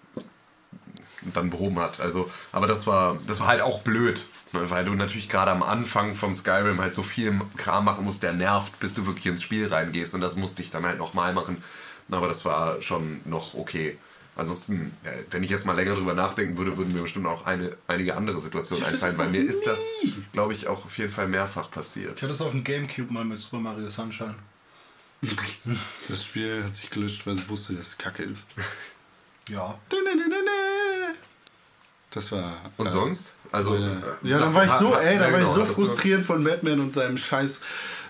dann behoben hat. Also, aber das war, das war halt auch blöd. ne, Weil du natürlich gerade am Anfang von Skyrim halt so viel Kram machen musst, der nervt, bis du wirklich ins Spiel reingehst. Und das musste ich dann halt nochmal machen. Aber das war schon noch okay. Ansonsten, ja, wenn ich jetzt mal länger drüber nachdenken würde, würden mir bestimmt auch eine, einige andere Situationen einfallen. Bei mir ist das, nie. glaube ich, auch auf jeden Fall mehrfach passiert. Ich hatte es auf dem Gamecube mal mit Super Mario Sunshine. Das Spiel hat sich gelöscht, weil es wusste, dass es kacke ist. Ja. Das war. Und äh, sonst? Also, Meine- äh, Ja, dann war ich so, ey, da ja, war ich so frustriert von Batman und seinem scheiß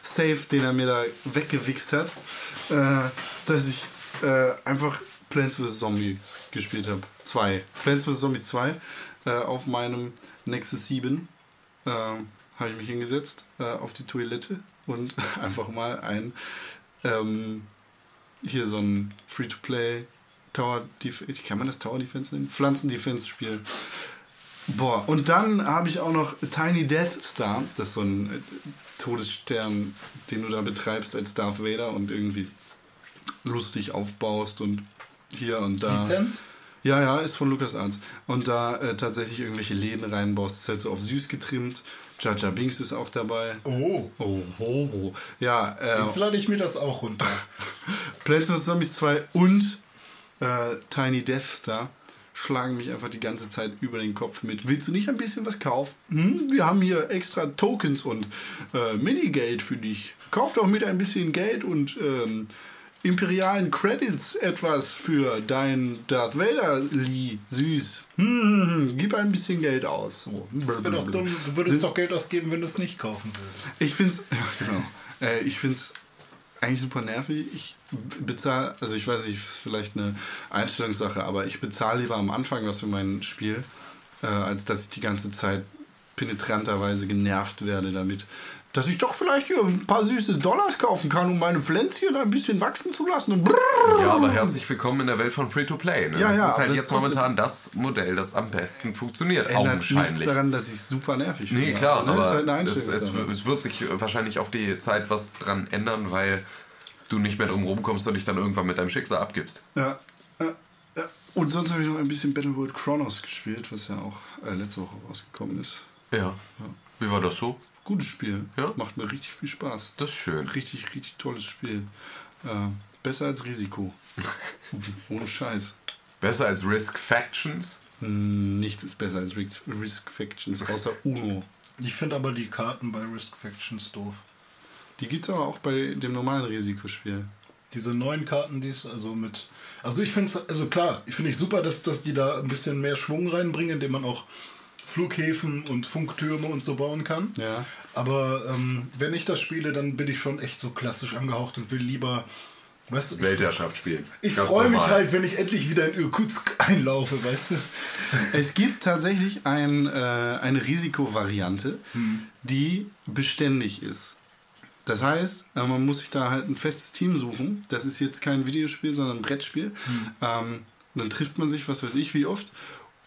Safe, den er mir da weggewichst hat, äh, dass ich äh, einfach Plants vs. Zombies gespielt habe. Zwei. Plants vs. Zombies 2 äh, auf meinem Nexus 7 äh, habe ich mich hingesetzt äh, auf die Toilette und einfach mal ein ähm, hier so ein Free-to-Play Tower Defense, kann man das Tower Defense nennen? Pflanzen-Defense-Spiel. Boah, und dann habe ich auch noch Tiny Death Star, das ist so ein äh, Todesstern, den du da betreibst als Darth Vader und irgendwie lustig aufbaust und hier und da. Lizenz? Ja, ja, ist von LucasArts. Und da äh, tatsächlich irgendwelche Läden reinbaust, ist halt so auf süß getrimmt. Jar Binks ist auch dabei. Oh, Oh, oh, oh. Ja, äh, jetzt lade ich mir das auch runter. Plants vs. Zombies 2 und äh, Tiny Death Star schlagen mich einfach die ganze Zeit über den Kopf mit. Willst du nicht ein bisschen was kaufen? Hm? Wir haben hier extra Tokens und äh, Minigeld für dich. Kauf doch mit ein bisschen Geld und ähm, imperialen Credits etwas für dein Darth Vader Lee. Süß. Hm, hm, hm. Gib ein bisschen Geld aus. So. Das wäre doch dumm. Du würdest doch Geld ausgeben, wenn du es nicht kaufen würdest. Ich find's, ja, genau. Äh, ich find's eigentlich super nervig. Ich bezahle, also ich weiß nicht, vielleicht eine Einstellungssache, aber ich bezahle lieber am Anfang was für mein Spiel, äh, als dass ich die ganze Zeit penetranterweise genervt werde damit. Dass ich doch vielleicht hier ein paar süße Dollars kaufen kann, um meine Pflänzchen ein bisschen wachsen zu lassen. Ja, aber herzlich willkommen in der Welt von Free-to-Play. Ne? Ja, das ja, ist aber halt das jetzt momentan das Modell, das am besten funktioniert. Ändert nichts augenscheinlich. daran, dass ich super nervig finde. Nee, klar, aber ist halt es, es, es wird sich wahrscheinlich auf die Zeit was dran ändern, weil du nicht mehr drum rumkommst und dich dann irgendwann mit deinem Schicksal abgibst. Ja. Und sonst habe ich noch ein bisschen Battleworld Chronos gespielt, was ja auch äh, letzte Woche rausgekommen ist. Ja. Wie war das so? Gutes Spiel. Ja? Macht mir richtig viel Spaß. Das ist schön. Richtig, richtig tolles Spiel. Äh, besser als Risiko. Ohne Scheiß. Besser als Risk Factions? Hm, Nichts ist besser als Risk, Risk Factions, außer Uno. Ich finde aber die Karten bei Risk Factions doof. Die gibt es aber auch bei dem normalen Risikospiel. Diese neuen Karten, die es also mit. Also ich finde es, also klar, ich finde ich super, dass, dass die da ein bisschen mehr Schwung reinbringen, indem man auch Flughäfen und Funktürme und so bauen kann. Ja. Aber ähm, wenn ich das spiele, dann bin ich schon echt so klassisch angehaucht und will lieber. Weißt du, ich, Weltherrschaft spielen. ich freue mich halt, wenn ich endlich wieder in Irkutsk einlaufe, weißt du? Es gibt tatsächlich ein, äh, eine Risikovariante, die beständig ist. Das heißt, äh, man muss sich da halt ein festes Team suchen. Das ist jetzt kein Videospiel, sondern ein Brettspiel. Ähm, dann trifft man sich, was weiß ich, wie oft.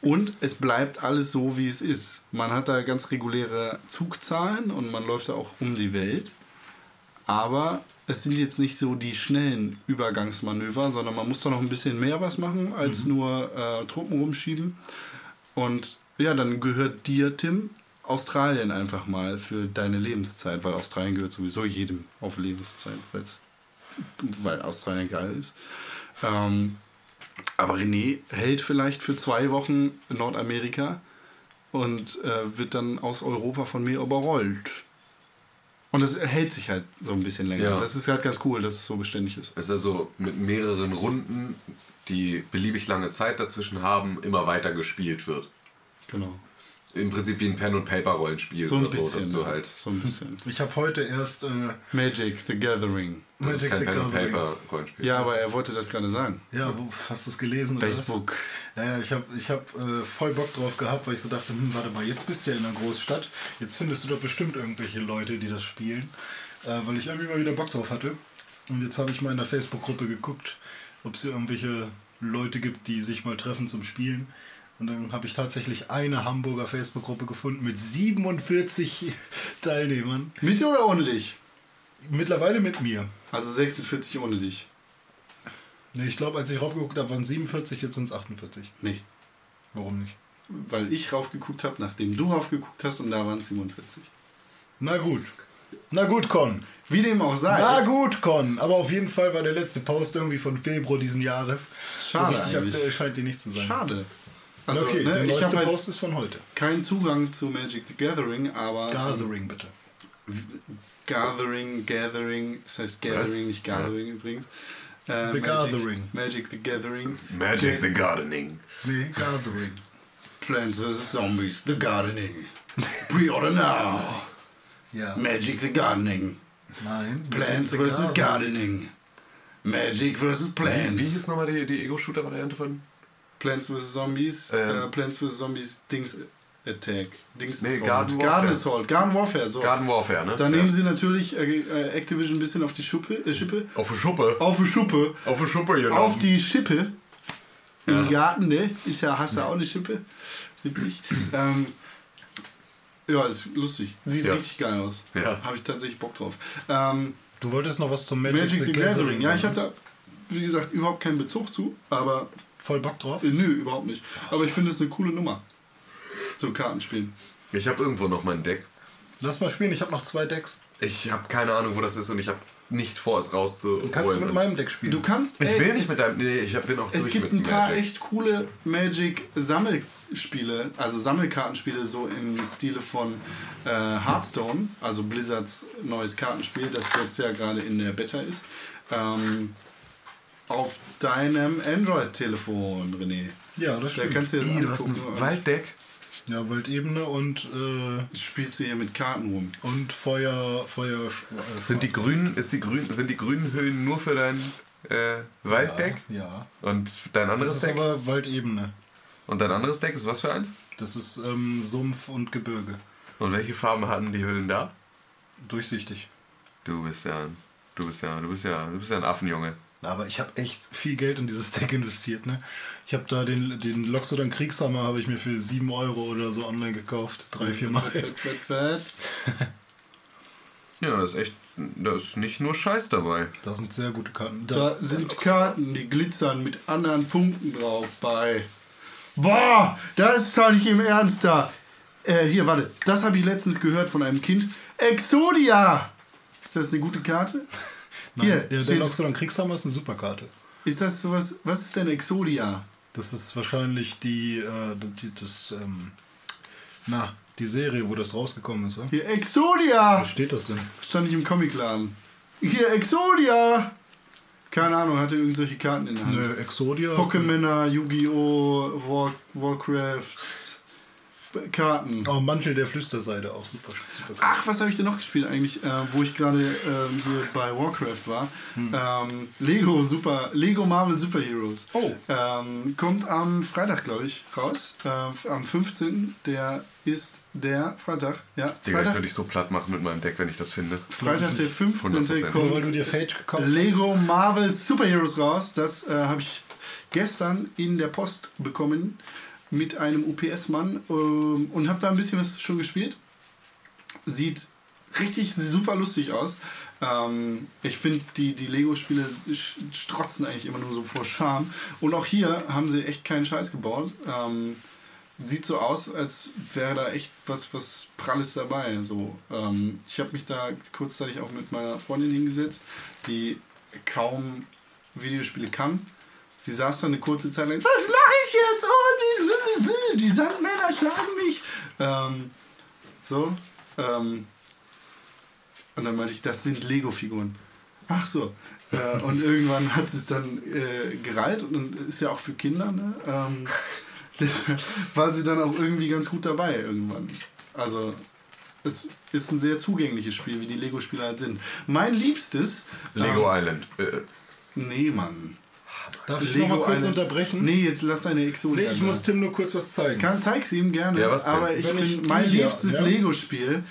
Und es bleibt alles so, wie es ist. Man hat da ganz reguläre Zugzahlen und man läuft da auch um die Welt. Aber es sind jetzt nicht so die schnellen Übergangsmanöver, sondern man muss da noch ein bisschen mehr was machen, als nur äh, Truppen rumschieben. Und ja, dann gehört dir, Tim, Australien einfach mal für deine Lebenszeit, weil Australien gehört sowieso jedem auf Lebenszeit, weil Australien geil ist. Ähm, aber René hält vielleicht für zwei Wochen Nordamerika und äh, wird dann aus Europa von mir überrollt. Und das hält sich halt so ein bisschen länger. Ja. Das ist halt ganz cool, dass es so beständig ist. Es ist also mit mehreren Runden, die beliebig lange Zeit dazwischen haben, immer weiter gespielt wird. Genau. Im Prinzip wie ein Pen- und Paper-Rollenspiel So ein oder so, dass bisschen. du halt. So ein bisschen. Ich habe heute erst äh, Magic the Gathering. Das ist Magic kein the Pen- und Gathering. Paper-Rollenspiel. Ja, aber er wollte das gerade sagen. Ja, wo, hast du es gelesen? Facebook. Ja, ja, ich habe ich hab, äh, voll Bock drauf gehabt, weil ich so dachte, hm, warte mal, jetzt bist du ja in einer Großstadt. Jetzt findest du doch bestimmt irgendwelche Leute, die das spielen. Äh, weil ich irgendwie mal wieder Bock drauf hatte. Und jetzt habe ich mal in der Facebook-Gruppe geguckt, ob es hier irgendwelche Leute gibt, die sich mal treffen zum Spielen. Und dann habe ich tatsächlich eine Hamburger Facebook-Gruppe gefunden mit 47 Teilnehmern. Mit dir oder ohne dich? Mittlerweile mit mir. Also 46 ohne dich. Nee, ich glaube, als ich raufgeguckt habe, waren 47, jetzt sind es 48. Nee. Warum nicht? Weil ich raufgeguckt habe, nachdem du raufgeguckt hast und da waren es 47. Na gut. Na gut, Con. Wie dem auch sei. Na gut, Con. Aber auf jeden Fall war der letzte Post irgendwie von Februar diesen Jahres. Schade So richtig aktuell scheint die nicht zu sein. Schade. Also, okay, ne, der ich neueste habe halt Post ist von heute. keinen Zugang zu Magic the Gathering, aber Gathering, bitte. Gathering, Gathering, das heißt Gathering, nicht Gathering übrigens. Äh, The Magic, Gathering. Magic the Gathering. Magic the Gardening. Nee, Gathering. Plants vs. Zombies, The Gardening. Pre-order now. Ja. Magic the Gardening. Nein. Plants vs. Gathering. Gardening. Magic vs. Wie, Plants. wie hieß nochmal die, die Ego-Shooter-Variante von? Plants vs. Zombies. Ähm. äh, Plants vs. Zombies Dings Attack. Dings Nee, Assault. Garden Warfare. Garden Assault. Garden Warfare, so. Garden Warfare, ne? da Ja. nehmen sie natürlich äh, äh, Activision ein bisschen auf die Schuppe, äh, Schippe. Auf die Schuppe. Auf die Schuppe. Auf die Schuppe, genau. Auf die Schippe. Im Garten, ne? Ist ja, hast du auch eine Schippe. Witzig. ähm, ja, ist lustig. Sieht Ja. richtig geil aus. Ja. Habe ich tatsächlich Bock drauf. Ähm, Du wolltest noch was zum Magic, Magic the Gathering. Ja, ich habe da, wie gesagt, überhaupt keinen Bezug zu, aber voll Bock drauf. äh, nö, überhaupt nicht. Aber ich finde es eine coole Nummer. So Kartenspielen. Ich habe irgendwo noch mein Deck. Lass mal spielen, ich habe noch zwei Decks. Ich habe keine Ahnung, wo das ist und ich habe nicht vor, es rauszuholen. Kannst du mit meinem Deck spielen? Du kannst. Ich ey, will nicht es, mit deinem. Nee, ich hab- bin auch Es durch gibt mit ein paar Magic. echt coole Magic-Sammelspiele, also Sammelkartenspiele, so im Stile von äh, Hearthstone, also Blizzards neues Kartenspiel, das jetzt ja gerade in der Beta ist. Ähm, auf deinem Android-Telefon, René. ja, das Da stimmt. kannst du jetzt Ih, du hast ein Walddeck. Ja, Waldebene und, äh, Spielst du hier mit Karten rum. und Feuer, Feuer. Äh, Sind die grünen, ist die grün, sind die grünen Höhen nur für dein äh, Walddeck? Ja. Und dein Das anderes ist Deck? aber Waldebene. Und dein anderes Deck ist was für eins? Das ist ähm, Sumpf und Gebirge. Und welche Farben hatten die Höhlen da? Durchsichtig. Du bist ja, du bist ja, du bist ja, du bist ja ein Affenjunge. Aber ich habe echt viel Geld in dieses Deck investiert, ne? Ich habe da den, den Loxodon Kriegshammer habe ich mir für 7 Euro oder so online gekauft. Drei, vier Mal. Fett, fett, fett. Ja, das ist echt, da ist nicht nur Scheiß dabei. Da sind sehr gute Karten. Da sind Karten, die glitzern mit anderen Punkten drauf bei. Boah, das ist doch nicht im Ernst da. Äh, hier, warte. Das habe ich letztens gehört von einem Kind. Exodia! Ist das eine gute Karte? Nein, Hier, der, der Loxodon Kriegshammer ist eine super Karte. Ist das sowas? Was ist denn Exodia? Das ist wahrscheinlich die, äh, die das, ähm, na, die Serie, wo das rausgekommen ist, oder? Hier, Exodia! Was steht das denn? Stand ich im Comicladen. Hier, Exodia! Keine Ahnung, hatte irgendwelche Karten in der Hand. Nö, Exodia. Pokémon, Yu-Gi-Oh!, War, Warcraft, Karten. Oh, Mantel der Flüsterseite, auch super. super Ach, was habe ich denn noch gespielt eigentlich, äh, wo ich gerade ähm, hier bei Warcraft war? Hm. Ähm, Lego Super, Lego Marvel Super Heroes. Oh. Ähm, kommt am Freitag, glaube ich, raus. Äh, am 15. Der ist der Freitag. Ja, Digga, ich Freitag, würde dich so platt machen mit meinem Deck, wenn ich das finde. Freitag der 15. 100%. Nur kommt weil du dir gekauft hast. Lego Marvel Super Heroes raus. Das äh, habe ich gestern in der Post bekommen mit einem UPS-Mann ähm, und habe da ein bisschen was schon gespielt. Sieht richtig super lustig aus. Ähm, ich finde, die, die Lego-Spiele strotzen eigentlich immer nur so vor Charme. Und auch hier haben sie echt keinen Scheiß gebaut. Ähm, sieht so aus, als wäre da echt was, was Pralles dabei. So, ähm, ich habe mich da kurzzeitig auch mit meiner Freundin hingesetzt, die kaum Videospiele kann. Sie saß dann eine kurze Zeit lang, was mache ich jetzt? Oh, die, die Sandmänner schlagen mich. Ähm, so. Ähm, und dann meinte ich, das sind Lego-Figuren. Ach so. Äh, und irgendwann hat es dann äh, gereiht und ist ja auch für Kinder. Ne? Ähm, deshalb war sie dann auch irgendwie ganz gut dabei irgendwann. Also es ist ein sehr zugängliches Spiel, wie die Lego-Spiele halt sind. Mein liebstes... Lego Ähm, Island. Äh, nee, Mann. Darf ich noch mal kurz eine- unterbrechen? Nee, jetzt lass deine Exodia. Nee, ich muss Tim nur kurz was zeigen. Kann, zeig's ihm gerne. Ja, was denn? aber ich Wenn bin, ich mein die hier, liebstes ja? Lego-Spiel,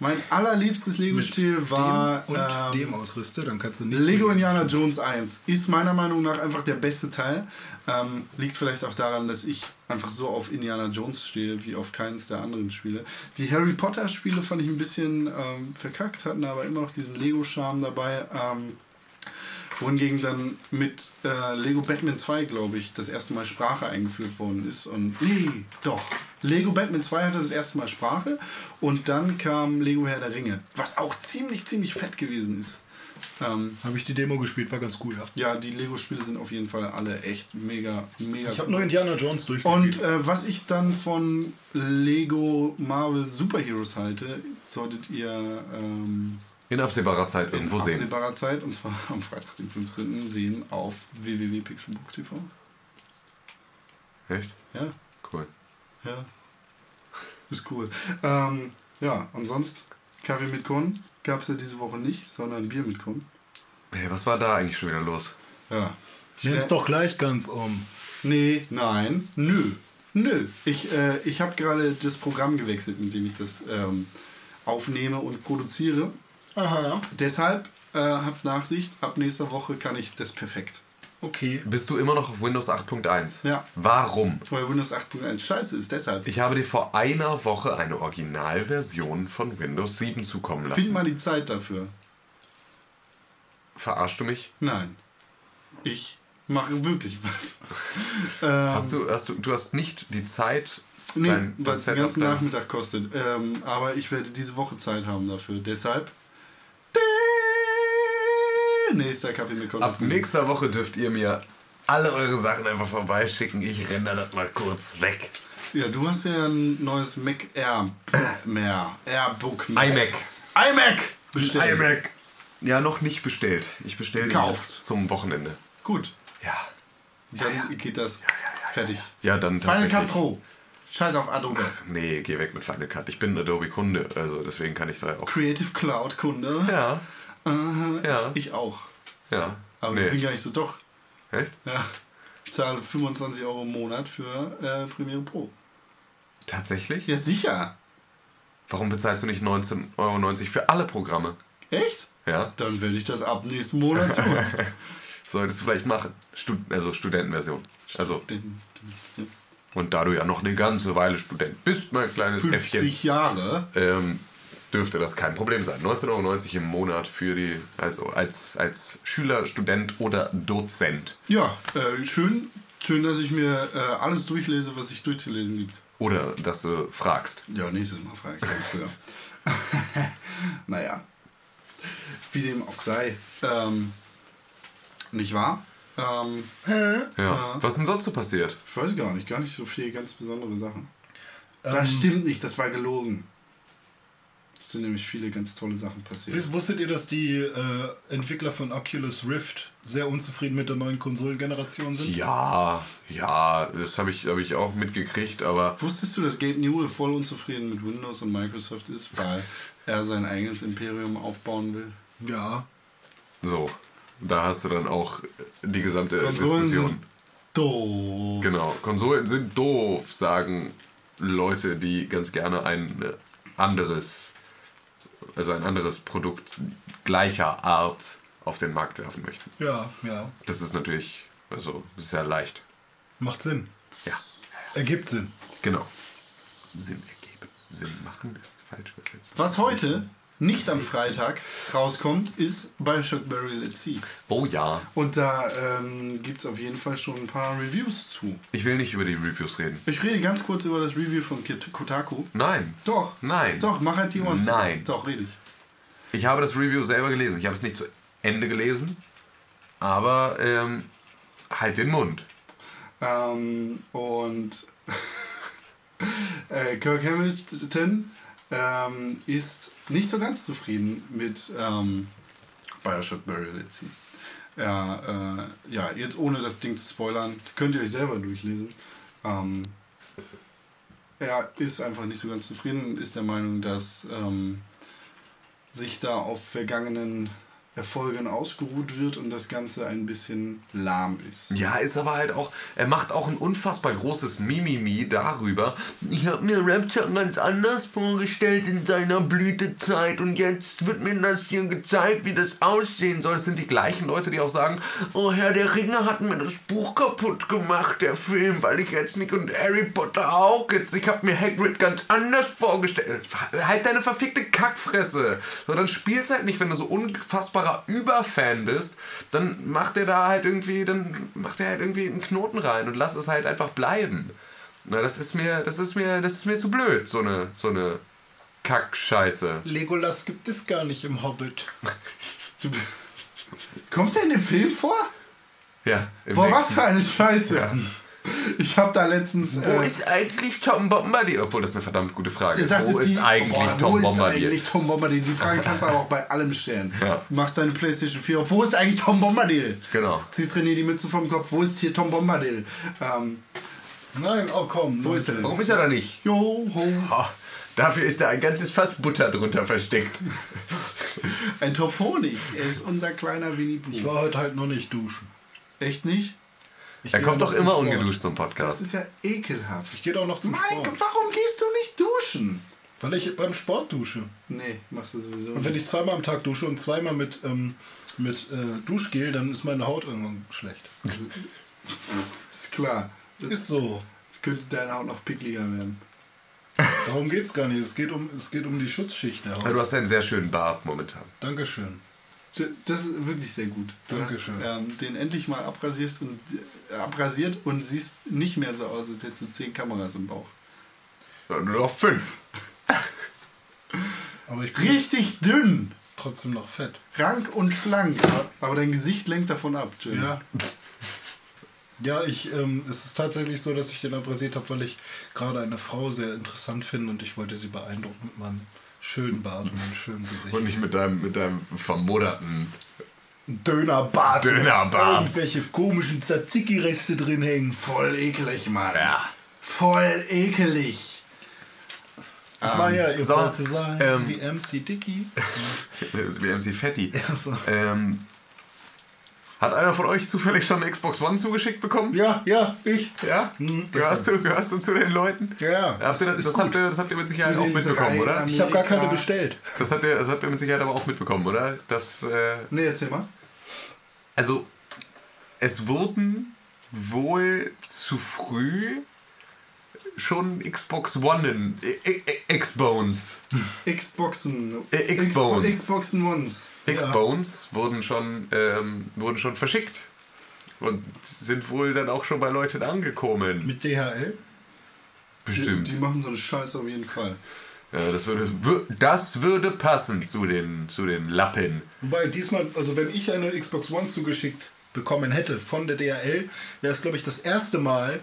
mein allerliebstes Lego-Spiel war dem und ähm, dem ausrüste, dann kannst du nicht. Lego Indiana Jones 1. Ist meiner Meinung nach einfach der beste Teil. Ähm, liegt vielleicht auch daran, dass ich einfach so auf Indiana Jones stehe, wie auf keines der anderen Spiele. Die Harry Potter Spiele fand ich ein bisschen ähm, verkackt, hatten aber immer noch diesen Lego-Charme dabei. Ähm, wohingegen dann mit äh, Lego Batman 2, glaube ich, das erste Mal Sprache eingeführt worden ist. Und nee, doch. Lego Batman 2 hatte das erste Mal Sprache und dann kam Lego Herr der Ringe, was auch ziemlich, ziemlich fett gewesen ist. Ähm, Habe ich die Demo gespielt, war ganz cool, ja. ja, die Lego-Spiele sind auf jeden Fall alle echt mega, mega Ich habe cool. nur Indiana Jones durchgespielt. Und äh, was ich dann von Lego Marvel Super Heroes halte, solltet ihr ähm, in absehbarer Zeit in irgendwo sehen. absehbarer Zeit, und zwar am Freitag, den 15. sehen auf www.pixelbook.tv. Echt? Ja, Cool. ja. Ist cool. Ähm, ja, und sonst Kaffee mit Korn gab es ja diese Woche nicht, sondern Bier mit Korn. Hey, was war da eigentlich schon wieder los? Ja. Nenn's doch gleich ganz um. Nee, nein, nö. Nö. Ich, äh, ich habe gerade das Programm gewechselt, mit dem ich das ähm, aufnehme und produziere. Aha. Deshalb äh, habt Nachsicht, ab nächster Woche kann ich das perfekt. Okay. Bist du immer noch auf Windows 8.1? Ja. Warum? Weil Windows 8.1 scheiße ist, deshalb. Ich habe dir vor einer Woche eine Originalversion von Windows 7 zukommen lassen. Find mal die Zeit dafür. Verarschst du mich? Nein. Ich mache wirklich was. Hast du, hast du, du hast nicht die Zeit, nee, dein, was den ganzen Nachmittag kostet. Ähm, aber ich werde diese Woche Zeit haben dafür. Deshalb. Nächster Kaffee mit Konto. Ab nächster Woche dürft ihr mir alle eure Sachen einfach vorbeischicken. Ich renne das mal kurz weg. Ja, du hast ja ein neues Mac Air. Mehr. Airbook Mac. iMac. iMac! Bestellt. Ja, noch nicht bestellt. Ich bestelle Gekauft. jetzt zum Wochenende. Gut. Ja. Dann geht das fertig. Ja, dann Final Cut tatsächlich. Pro. Scheiß auf Adobe. Nee, geh weg mit Final Cut. Ich bin Adobe-Kunde, also deswegen kann ich da auch. Creative Cloud Kunde. Ja. Ja. Ich auch. Ja. Aber ich bin Nee. gar nicht so doch. Echt? Ja. Zahle 25 Euro im Monat für äh, Premiere Pro. Tatsächlich? Ja, sicher. Warum bezahlst du nicht 19,90 Euro für alle Programme? Echt? Ja. Dann werde ich das ab nächsten Monat tun. Solltest du vielleicht machen. Stud also Studentenversion. Also, Den, den, und da du ja noch eine ganze Weile Student bist, mein kleines Äffchen, 50 Jahre. ähm, dürfte das kein Problem sein. 19,90 Euro im Monat für die, also als, als Schüler, Student oder Dozent. Ja, äh, schön, schön, dass ich mir äh, alles durchlese, was sich durchzulesen gibt. Oder dass du fragst. Ja, nächstes Mal frage ich früher. naja, wie dem auch sei. Ähm, nicht wahr? Ähm, Ja. Was ist denn sonst so passiert? ich weiß gar nicht, gar nicht so viel ganz besondere Sachen. Das stimmt nicht, das war gelogen. Es sind nämlich viele ganz tolle Sachen passiert. Wusstet ihr, dass die äh, Entwickler von Oculus Rift sehr unzufrieden mit der neuen Konsolengeneration sind? Ja, ja, das habe ich, hab ich auch mitgekriegt, aber Wusstest du, dass Gabe Newell voll unzufrieden mit Windows und Microsoft ist, weil er sein eigenes Imperium aufbauen will? Ja. so. Da hast du dann auch die gesamte Konsolen Diskussion. sind doof. Genau, Konsolen sind doof, sagen Leute, die ganz gerne ein äh, anderes, also ein anderes Produkt gleicher Art auf den Markt werfen möchten. Ja, ja. Das ist natürlich, also sehr leicht. Macht Sinn. Ja, Ergibt Sinn. genau. Sinn ergeben. Sinn machen ist falsch übersetzt. Was heute nicht am Freitag rauskommt, ist Bioshock Burial at Sea. Oh ja. Und da ähm, gibt es auf jeden Fall schon ein paar Reviews zu. Ich will nicht über die Reviews reden. Ich rede ganz kurz über das Review von Kotaku. Nein. Doch. Nein. Doch, mach halt die Ohren zu. Nein. Doch, rede ich. Ich habe das Review selber gelesen. Ich habe es nicht zu Ende gelesen, aber ähm, halt den Mund. Ähm, und äh, Kirk Hamilton ähm, ist nicht so ganz zufrieden mit ähm, Bioshock Burial at Sea. Ja, äh, ja, jetzt ohne das Ding zu spoilern, könnt ihr euch selber durchlesen. Ähm, er ist einfach nicht so ganz zufrieden ist der Meinung, dass ähm, sich da auf vergangenen Erfolgen ausgeruht wird und das Ganze ein bisschen lahm ist. Ja, ist aber halt auch, er macht auch ein unfassbar großes Mimimi darüber. Ich habe mir Rapture ganz anders vorgestellt in seiner Blütezeit und jetzt wird mir das hier gezeigt, wie das aussehen soll. Das sind die gleichen Leute, die auch sagen, oh Herr der Ringe hat mir das Buch kaputt gemacht, der Film, weil ich jetzt nicht und Harry Potter auch jetzt. Ich habe mir Hagrid ganz anders vorgestellt. Halt deine verfickte Kackfresse. So, dann spiel's halt nicht, wenn du so unfassbarer Überfan bist, dann macht er da halt irgendwie, dann macht er halt irgendwie einen Knoten rein und lass es halt einfach bleiben. Na, das ist mir, das ist mir, das ist mir zu blöd, so eine, so eine Kackscheiße. Legolas gibt es gar nicht im Hobbit. Kommst du in dem Film vor? Ja. im Boah, was für eine Scheiße. Ja. Ich hab da letztens. Wo äh, ist eigentlich Tom Bombadil? Obwohl das eine verdammt gute Frage ist. das Wo ist, die- eigentlich boah, Tom wo ist Bombadil? eigentlich Tom Bombadil? Die Frage kannst du aber auch bei allem stellen. Ja. Du machst deine Playstation 4 auf. Wo ist eigentlich Tom Bombadil? Genau. Ziehst René die Mütze vom Kopf. Wo ist hier Tom Bombadil? Ähm, Nein, oh komm. wo ist er denn? Warum ist er da nicht? Jo, ho. Oh, dafür ist da ein ganzes Fass Butter drunter versteckt. Ein Tophonik. Er ist unser kleiner Winnie Ich Pooh. war heute halt noch nicht duschen. Echt nicht? Ich Er kommt doch immer Sport. ungeduscht zum Das Podcast. ist ja ekelhaft. Ich gehe doch noch zum Mein Sport. Warum gehst du nicht duschen? Weil ich beim Sport dusche. Nee, machst du sowieso Und wenn ich zweimal am Tag dusche und zweimal mit, ähm, mit äh, Duschgel, dann ist meine Haut irgendwann schlecht. Ist klar. Ist so. Jetzt könnte deine Haut noch pickliger werden. Darum geht es gar nicht. Es geht, um, es geht um die Schutzschicht der Ja, Haut. Du hast einen sehr schönen Bart momentan. Dankeschön. Das ist wirklich sehr gut. Du Dankeschön. hast ähm, den endlich mal abrasierst und äh, abrasiert und siehst nicht mehr so aus, als hättest du zehn Kameras im Bauch. Ja, Nur noch fünf. Aber ich bin Richtig dünn, trotzdem noch fett. rank und schlank, aber dein Gesicht lenkt davon ab. Jim. Ja. Ja, ich, ähm, es ist tatsächlich so, dass ich den abrasiert habe, weil ich gerade eine Frau sehr interessant finde und ich wollte sie beeindrucken mit meinem schönen Bart und schönen Gesicht. Und nicht mit deinem, mit deinem vermoderten. Dönerbart. Dönerbart. Irgendwelche komischen Tzatziki-Reste drin hängen. Voll eklig, Mann. Ja. Voll ekelig. Ich meine ja, ihr so, wollt so sein ähm, wie MC Dicky. Wie MC Fatty. so. Ähm, hat einer von euch zufällig schon eine Xbox One zugeschickt bekommen? Ja, ja, ich. Ja? Hm, gehörst, du, gehörst du zu den Leuten? Ja, Habt ihr, das, das, habt ihr, das habt ihr mit Sicherheit auch mitbekommen, oder? Amerika- Ich habe gar keine bestellt. Das habt, ihr, das habt ihr mit Sicherheit aber auch mitbekommen, oder? Das, äh, Nee, erzähl mal. also, es wurden wohl zu früh schon Xbox One in X-Bones. Xboxen. Äh, Xbones. Xbox- Xboxen Ones. X-Bones wurden schon ähm, wurden schon verschickt. Und sind wohl dann auch schon bei Leuten angekommen. Mit DHL? Bestimmt. Die, die machen so eine Scheiße auf jeden Fall. Ja, das würde, wür- das würde passen zu den, zu den Lappen. Wobei diesmal, also wenn ich eine Xbox One zugeschickt bekommen hätte von der DHL, wäre es, glaube ich, das erste Mal,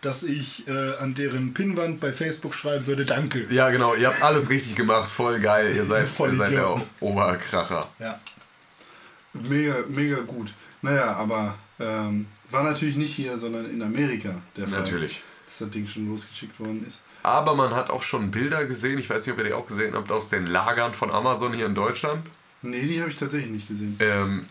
dass ich äh, an deren Pinnwand bei Facebook schreiben würde, danke. Ja, genau, ihr habt alles richtig gemacht, voll geil. Ihr seid, Voll ihr seid der. Oberkracher. Ja. Mega, mega gut. Naja, aber ähm, war natürlich nicht hier, sondern in Amerika der Fall. Natürlich. Dass das Ding schon losgeschickt worden ist. Aber man hat auch schon Bilder gesehen, ich weiß nicht, ob ihr die auch gesehen habt, aus den Lagern von Amazon hier in Deutschland. Nee, die habe ich tatsächlich nicht gesehen. Ähm,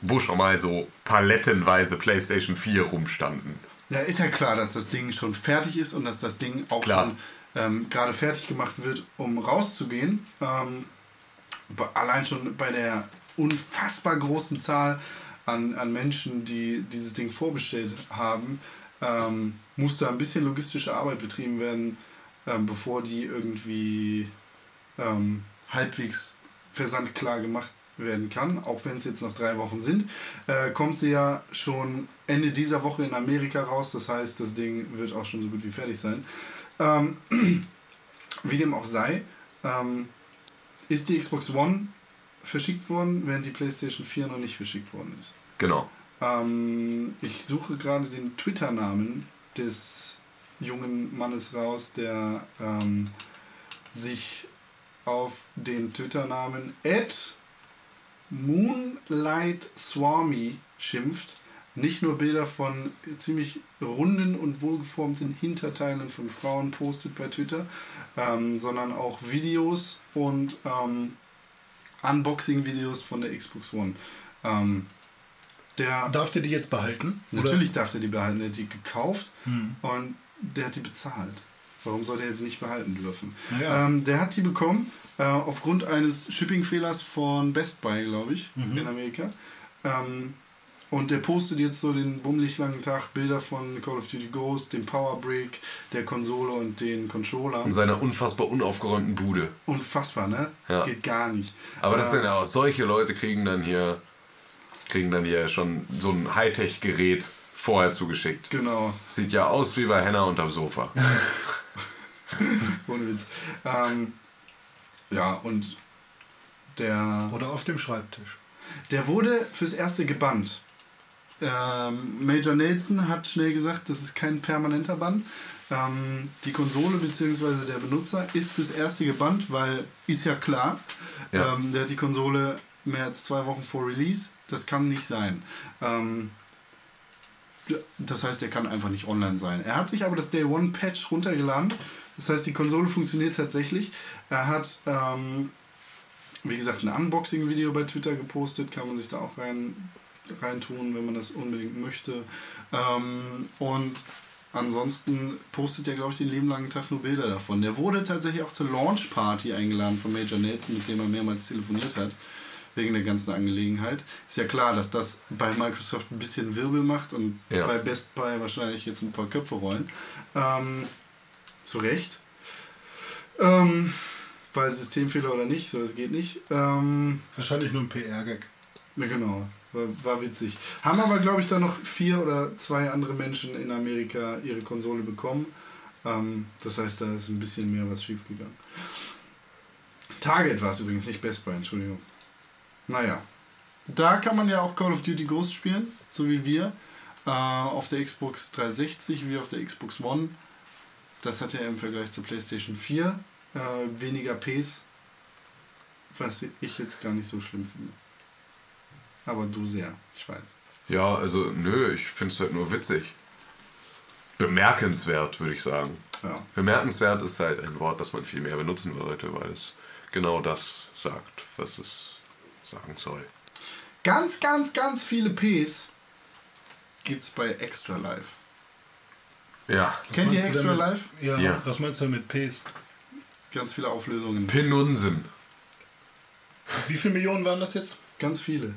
wo schon mal so palettenweise PlayStation 4 rumstanden. Ja, ist ja klar, dass das Ding schon fertig ist und dass das Ding auch Klar. schon ähm, gerade fertig gemacht wird, um rauszugehen. Ähm, allein schon bei der unfassbar großen Zahl an, an Menschen, die dieses Ding vorbestellt haben, ähm, muss da ein bisschen logistische Arbeit betrieben werden, ähm, bevor die irgendwie ähm, halbwegs versandklar gemacht werden kann, auch wenn es jetzt noch drei Wochen sind, äh, kommt sie ja schon Ende dieser Woche in Amerika raus. Das heißt, das Ding wird auch schon so gut wie fertig sein. Ähm, wie dem auch sei, ähm, ist die Xbox One verschickt worden, während die PlayStation 4 noch nicht verschickt worden ist. Genau. Ähm, ich suche gerade den Twitter-Namen des jungen Mannes raus, der ähm, sich auf den Twitter-Namen Ed Moonlight Swami schimpft. Nicht nur Bilder von ziemlich runden und wohlgeformten Hinterteilen von Frauen postet bei Twitter, ähm, sondern auch Videos und ähm, Unboxing-Videos von der Xbox One. Ähm, der Darf der die jetzt behalten? Natürlich darf der die behalten. Der hat die gekauft und der hat die bezahlt. Warum soll der jetzt nicht behalten dürfen? Naja. Ähm, der hat die bekommen äh, aufgrund eines Shipping-Fehlers von Best Buy, glaube ich, in Amerika. Ähm, und der postet jetzt so den bummelig langen Tag Bilder von Call of Duty Ghost, dem Power Brick, der Konsole und den Controller. In seiner unfassbar unaufgeräumten Bude. Unfassbar, ne? Ja. Geht gar nicht. Aber das Äh, sind ja auch solche Leute kriegen dann hier kriegen dann hier schon so ein Hightech-Gerät vorher zugeschickt. Genau. Sieht ja aus wie bei Henna unterm Sofa. Ohne Witz. Ähm, ja, und der, Oder auf dem Schreibtisch. der wurde fürs Erste gebannt. Ähm, Major Nelson hat schnell gesagt, das ist kein permanenter Bann. Ähm, die Konsole bzw. der Benutzer ist fürs Erste gebannt, weil ist ja klar, Ja. Ähm, der hat die Konsole mehr als zwei Wochen vor Release. Das kann nicht sein. Ähm, das heißt, er kann einfach nicht online sein. Er hat sich aber das Day One Patch runtergeladen. Das heißt, die Konsole funktioniert tatsächlich. Er hat ähm, wie gesagt, ein Unboxing-Video bei Twitter gepostet, kann man sich da auch rein reintun, wenn man das unbedingt möchte. Ähm, und ansonsten postet er, glaube ich, den Leben langen Tag nur Bilder davon. Der wurde tatsächlich auch zur Launch-Party eingeladen von Major Nelson, mit dem er mehrmals telefoniert hat, wegen der ganzen Angelegenheit. Ist ja klar, dass das bei Microsoft ein bisschen Wirbel macht und Ja. bei Best Buy wahrscheinlich jetzt ein paar Köpfe rollen. Ähm, zu Recht. Ähm, weil Systemfehler oder nicht, so das geht nicht. Ähm, Wahrscheinlich nur ein PR-Gag. ja, genau. War, war witzig. Haben aber, glaube ich, dann noch vier oder zwei andere Menschen in Amerika ihre Konsole bekommen. Ähm, das heißt, da ist ein bisschen mehr was schiefgegangen. Target war es übrigens, nicht Best Buy, Entschuldigung. Naja. Da kann man ja auch Call of Duty Ghost spielen, so wie wir. Äh, auf der Xbox 360 wie auf der Xbox One. Das hat ja im Vergleich zur PlayStation 4 äh, weniger Ps, was ich jetzt gar nicht so schlimm finde. Aber du sehr, ich weiß. Ja, also nö, ich finde es halt nur witzig. Bemerkenswert, würde ich sagen. Ja. Bemerkenswert ist halt ein Wort, das man viel mehr benutzen sollte, weil es genau das sagt, was es sagen soll. Ganz, ganz, ganz viele Ps gibt's bei Extra Life. Ja. Kennt ihr Extra Life? Ja, Ja. was meinst du mit Ps? Ganz viele Auflösungen. Pinunsen. Wie viele Millionen waren das jetzt? Ganz viele.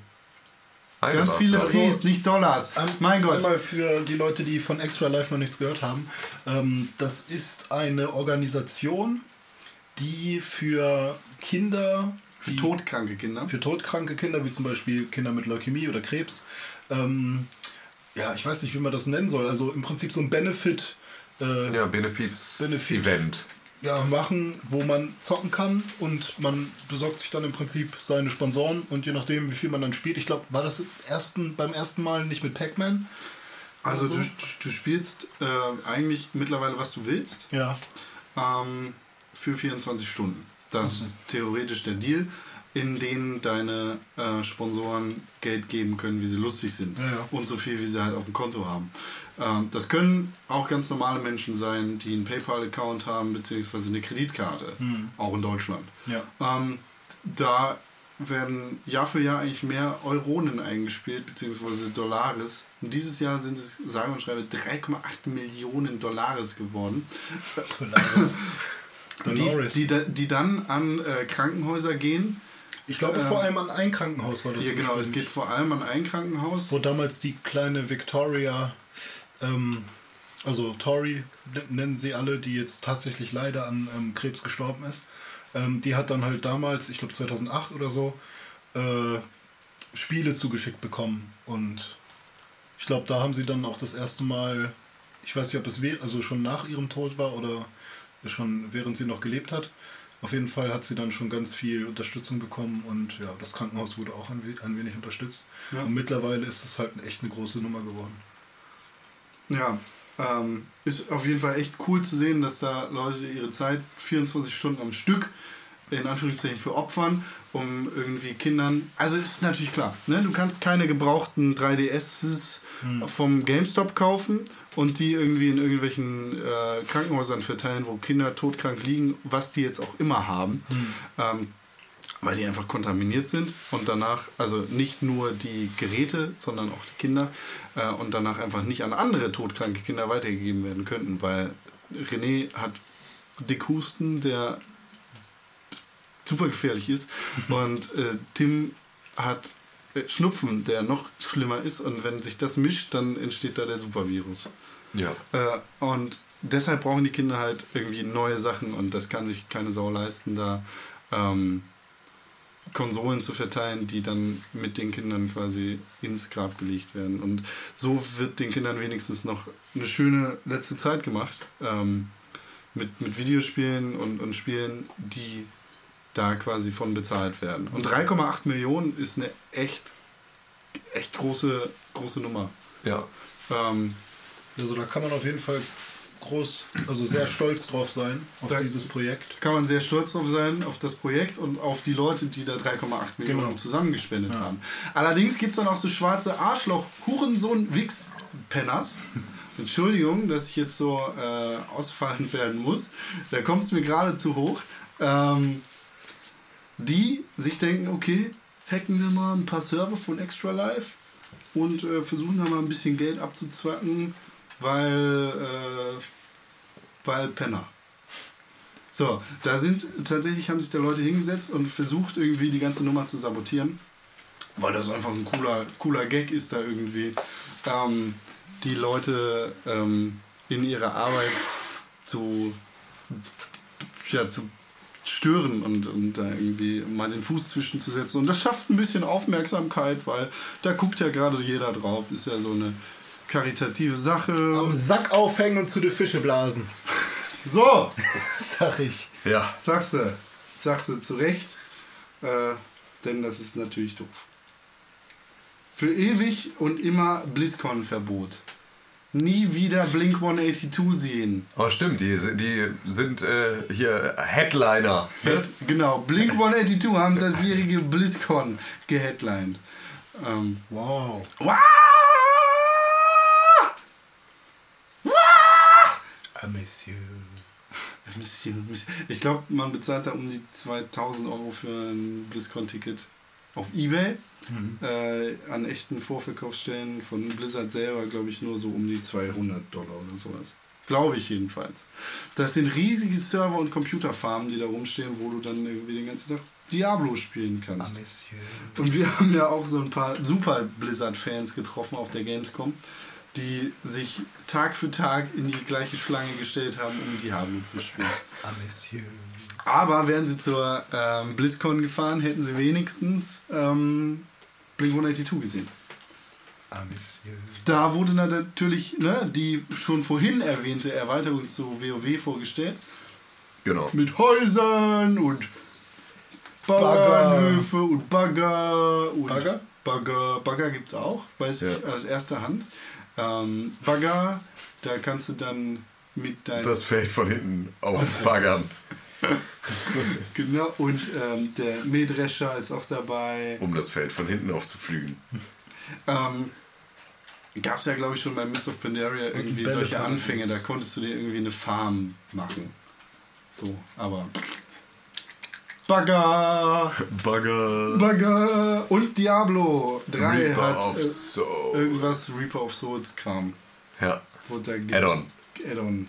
Eine Ganz viele Also, Ps, nicht Dollars. mein Gott. Einmal für die Leute, die von Extra Life noch nichts gehört haben. Ähm, das ist eine Organisation, die für Kinder, Für die- todkranke Kinder. für todkranke Kinder, wie zum Beispiel Kinder mit Leukämie oder Krebs, ähm, ja, ich weiß nicht, wie man das nennen soll. Also im Prinzip so ein Benefit. Äh, Ja, Benefits Benefit. Event. ja, machen, wo man zocken kann und man besorgt sich dann im Prinzip seine Sponsoren und je nachdem, wie viel man dann spielt. Ich glaube, war das ersten, beim ersten Mal nicht mit Pac-Man? Also so? du, du spielst äh, eigentlich mittlerweile, was du willst, Ja. ähm, für 24 Stunden. Das ist theoretisch der Deal, in denen deine äh, Sponsoren Geld geben können, wie sie lustig sind. Ja, ja. Und so viel, wie sie halt auf dem Konto haben. Ähm, das können auch ganz normale Menschen sein, die einen PayPal-Account haben, beziehungsweise eine Kreditkarte, auch in Deutschland. Ja. Ähm, da werden Jahr für Jahr eigentlich mehr Euronen eingespielt, beziehungsweise Dollares. Und dieses Jahr sind es, sage und schreibe, 3,8 Millionen Dollares geworden, Dolores. die, die, die dann an äh, Krankenhäuser gehen. Ich glaube, ähm, vor allem an ein Krankenhaus war das. Hier genau, es geht vor allem an ein Krankenhaus. Wo damals die kleine Victoria, ähm, also Tori nennen sie alle, die jetzt tatsächlich leider an ähm, Krebs gestorben ist. Ähm, die hat dann halt damals, ich glaube 2008 oder so, äh, Spiele zugeschickt bekommen. Und ich glaube, da haben sie dann auch das erste Mal, ich weiß nicht, ob es also schon nach ihrem Tod war oder schon während sie noch gelebt hat. Auf jeden Fall hat sie dann schon ganz viel Unterstützung bekommen und ja, das Krankenhaus wurde auch ein, ein wenig unterstützt. Ja. Und mittlerweile ist es halt echt eine große Nummer geworden. Ja, ähm, ist auf jeden Fall echt cool zu sehen, dass da Leute ihre Zeit 24 Stunden am Stück in Anführungszeichen für opfern, um irgendwie Kindern. Also ist natürlich klar, ne? du kannst keine gebrauchten 3DSs vom GameStop kaufen und die irgendwie in irgendwelchen äh, Krankenhäusern verteilen, wo Kinder todkrank liegen, was die jetzt auch immer haben. Ähm, weil die einfach kontaminiert sind und danach, also nicht nur die Geräte, sondern auch die Kinder äh, und danach einfach nicht an andere todkranke Kinder weitergegeben werden könnten, weil René hat Dickhusten, der super gefährlich ist und äh, Tim hat Schnupfen, der noch schlimmer ist und wenn sich das mischt, dann entsteht da der Supervirus. Ja. Äh, und deshalb brauchen die Kinder halt irgendwie neue Sachen und das kann sich keine Sau leisten, da ähm, Konsolen zu verteilen, die dann mit den Kindern quasi ins Grab gelegt werden. Und so wird den Kindern wenigstens noch eine schöne letzte Zeit gemacht. Ähm, mit, mit Videospielen und, und Spielen, die da quasi von bezahlt werden. Und 3,8 Millionen ist eine echt, echt große, große Nummer. Ja. Ähm, Also da kann man auf jeden Fall groß, also sehr stolz drauf sein, auf dieses Projekt. kann man sehr stolz drauf sein, auf das Projekt und auf die Leute, die da 3,8 Millionen Genau. zusammengespendet haben. Allerdings gibt es dann auch so schwarze Arschloch, Hurensohn, Wix, Penners. Entschuldigung, dass ich jetzt so äh, ausfallend werden muss. Da kommt es mir gerade zu hoch. Ähm, die sich denken, okay, hacken wir mal ein paar Server von Extra Life und äh, versuchen da mal ein bisschen Geld abzuzwacken, weil, äh, weil Penner. So, da sind tatsächlich haben sich da Leute hingesetzt und versucht irgendwie die ganze Nummer zu sabotieren, weil das einfach ein cooler, cooler Gag ist da irgendwie, ähm, die Leute ähm, in ihrer Arbeit zu, ja, zu stören und, und da irgendwie mal den Fuß zwischenzusetzen. Und das schafft ein bisschen Aufmerksamkeit, weil da guckt ja gerade jeder drauf. Ist ja so eine karitative Sache. Am Sack aufhängen und zu den Fische blasen. So, Sag ich. Ja. sagst du. Sagst du zu Recht. Äh, denn das ist natürlich doof. Für ewig und immer BlizzCon-Verbot. Nie wieder Blink 182 sehen. Oh, stimmt, die, die sind äh, hier Headliner. Genau, Blink 182 haben das jährige BlizzCon geheadlined. Ähm, Wow. wow! I miss you. Bisschen, ein bisschen. Ich glaube, man bezahlt da um die 2000 Euro für ein BlizzCon-Ticket auf Ebay. Äh, an echten Vorverkaufsstellen von Blizzard selber, glaube ich, nur so um die 200 Dollar oder sowas. Glaube ich jedenfalls. Das sind riesige Server und Computerfarmen, die da rumstehen, wo du dann irgendwie den ganzen Tag Diablo spielen kannst. You. Und wir haben ja auch so ein paar super Blizzard-Fans getroffen auf der Gamescom, die sich Tag für Tag in die gleiche Schlange gestellt haben, um Diablo zu spielen. I miss you. Aber wären sie zur ähm, BlizzCon gefahren, hätten sie wenigstens ähm, Blink 182 gesehen. I miss you. Da wurde dann natürlich ne, die schon vorhin erwähnte Erweiterung zu WoW vorgestellt. Genau. Mit Häusern und Bauernhöfe und Bagger. Und Bagger? Bagger, Bagger gibt es auch, weiß Ja. ich aus erster Hand. Ähm, Bagger, da kannst du dann mit deinem. Das fällt von hinten auf Baggern, Genau, und ähm, der Mähdrescher ist auch dabei. um das Feld von hinten aufzuflügen. Ähm, Gab es ja, glaube ich, schon bei Mist of Pandaria irgendwie solche. Anfänge. Da konntest du dir irgendwie eine Farm machen. So, aber. Bagger! Bagger. Bagger! Und Diablo 3 Reaper hat of äh, Soul. irgendwas Reaper of Souls Kram. Ja. Add-on. Add-on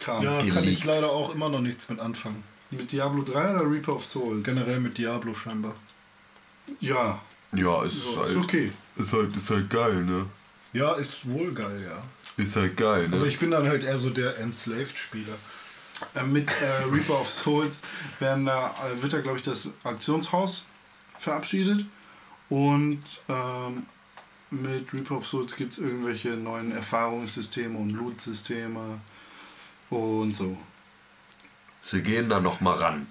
Kram. Ja, kann ich Geleakt. leider auch immer noch nichts mit anfangen. Mit Diablo 3 oder Reaper of Souls? Generell mit Diablo scheinbar. Ja, Ja, ist, so, halt, ist okay. ist halt ist halt geil, ne? Ja, ist wohl geil, ja. Ist halt geil, Aber ne? ich bin dann halt eher so der Enslaved-Spieler. Äh, mit äh, Reaper of Souls werden da, äh, wird da, glaube ich, das Aktionshaus verabschiedet. Und ähm, mit Reaper of Souls gibt es irgendwelche neuen Erfahrungssysteme und Loot-Systeme und so. Sie gehen da noch mal ran.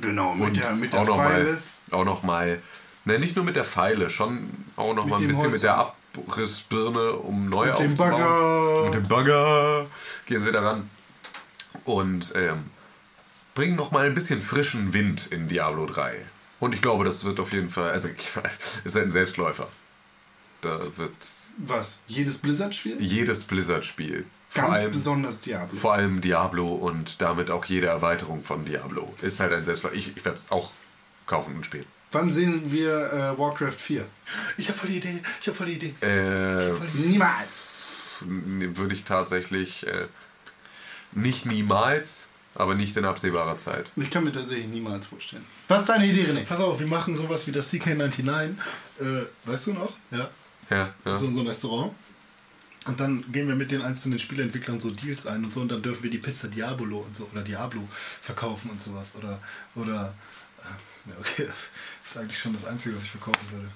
Genau, mit Und der, mit der auch noch Pfeile. mal, auch noch mal, ne, nicht nur mit der Pfeile, schon auch noch Mit mal ein dem bisschen Holz. mit der Abrissbirne, um neu Mit dem aufzubauen. Bagger. Mit dem Bagger gehen sie da ran und ähm, bringen noch mal ein bisschen frischen Wind in Diablo 3. Und ich glaube, das wird auf jeden Fall, also ist halt ein Selbstläufer. Da wird Was? Jedes Blizzard-Spiel? jedes Blizzard-Spiel, vor Ganz allem, besonders Diablo. vor allem Diablo und damit auch jede Erweiterung von Diablo, ist halt ein Selbstläufer. Ich, ich werde es auch kaufen und spielen. Wann sehen wir äh, Warcraft 4? Ich hab voll die Idee, ich hab voll die Idee. Äh, Niemals! würde ich tatsächlich äh, nicht niemals, aber nicht in absehbarer Zeit. Ich kann mir tatsächlich niemals vorstellen. Was ist deine Idee, René? Pass auf, wir machen sowas wie das CK99. Äh, weißt du noch? Ja. Ja, ja. So so ein Restaurant. Und dann gehen wir mit den einzelnen Spieleentwicklern so Deals ein und so und dann dürfen wir die Pizza Diabolo und so oder Diablo verkaufen und sowas. Oder, oder äh, ja, okay, das ist eigentlich schon das Einzige, was ich verkaufen würde.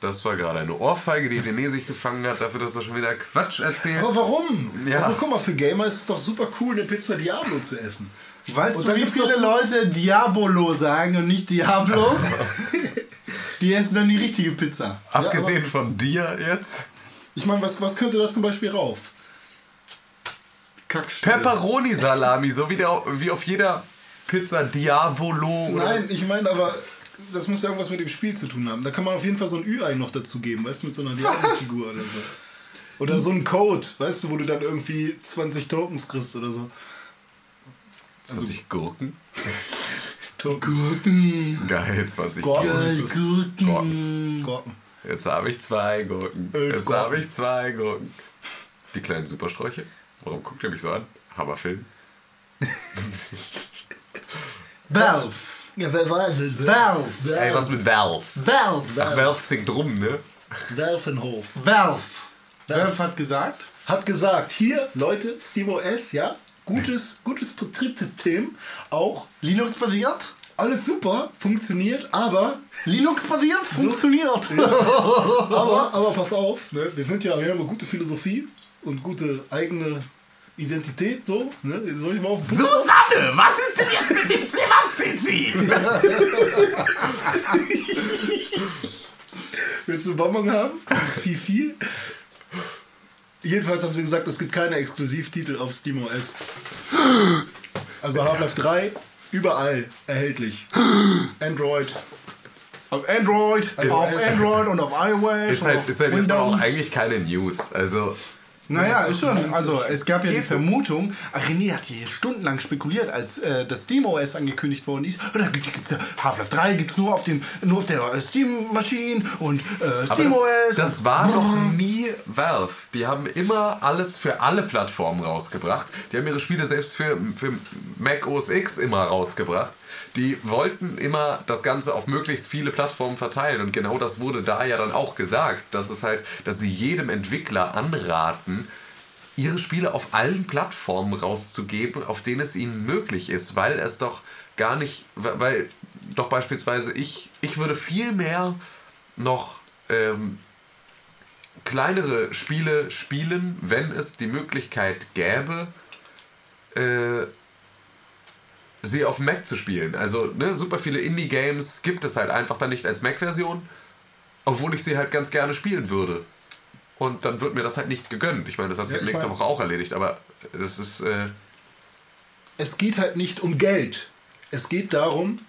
Das war gerade eine Ohrfeige, die René sich gefangen hat, dafür, dass er schon wieder Quatsch erzählt. Aber warum? Ja. Also guck mal, für Gamer ist es doch super cool, eine Pizza Diablo zu essen. Weißt Und du, wie viele Leute Diabolo sagen und nicht Diablo? die essen dann die richtige Pizza. Abgesehen von dir jetzt. Ich meine, was, was könnte da zum Beispiel rauf? Pepperoni-Salami, so wie, der, wie auf jeder Pizza Diavolo. Nein, ich meine aber, das muss ja irgendwas mit dem Spiel zu tun haben. Da kann man auf jeden Fall so ein Ü-Ei noch dazu geben, weißt du, mit so einer Diablo-Figur oder so. Oder so ein Code, weißt du, wo du dann irgendwie 20 Tokens kriegst oder so. 20 Gurken. Gurken. Geil, 20 Gurken. Ist es. Gurken. Gurken. Jetzt habe ich zwei Gurken. Elf Jetzt Gurken. habe ich zwei Gurken. Die kleinen Supersträuche. Warum guckt ihr mich so an? Hammerfilm. Valve. Ja, wer war denn? Valve. Ey, was mit Valve? Valve. Ach, Valve singt rum, ne? Welfenhof. Valve. Valve hat gesagt, Hat gesagt, hier, Leute, SteamOS, ja, gutes, gutes Betriebssystem, auch Linux basiert. alles super, funktioniert, aber, Linux basiert funktioniert. aber, aber pass auf, ne, wir sind ja, wir haben eine gute Philosophie und gute eigene Identität, so, ne, soll ich mal auf den Punkt Susanne, was ist denn jetzt mit dem Zimmer-Zizi? Willst du einen Bonbon haben? Viel, viel. Jedenfalls haben sie gesagt, es gibt keine Exklusivtitel auf SteamOS. Also Half-Life 3 überall erhältlich. Android. auf Android, Also auf Android und auf iOS. Ist und halt, auf ist halt jetzt auch eigentlich keine News. Also, Naja, ist schon. Also es gab ja die? Vermutung, ach, René hat hier stundenlang spekuliert, als äh, das SteamOS angekündigt worden ist. Und da gibt es Half-Life 3 gibt es nur auf dem nur auf der äh, Steam-Maschine und äh, SteamOS. das, das war doch nie Valve. Die haben immer alles für alle Plattformen rausgebracht. Die haben ihre Spiele selbst für, für Mac OS X immer rausgebracht. Die wollten immer das Ganze auf möglichst viele Plattformen verteilen. Und genau das wurde da ja dann auch gesagt, dass es halt, dass sie jedem Entwickler anraten, ihre Spiele auf allen Plattformen rauszugeben, auf denen es ihnen möglich ist, weil es doch gar nicht, weil doch beispielsweise ich, ich würde viel mehr noch ähm, kleinere Spiele spielen, wenn es die Möglichkeit gäbe, äh, sie auf Mac zu spielen. Also ne, super viele Indie-Games gibt es halt einfach dann nicht als Mac-Version, obwohl ich sie halt ganz gerne spielen würde. Und dann wird mir das halt nicht gegönnt. Ich meine, das hat sich Ja, halt nächste Woche auch erledigt, aber das ist. Äh, Es geht halt nicht um Geld. Es geht darum,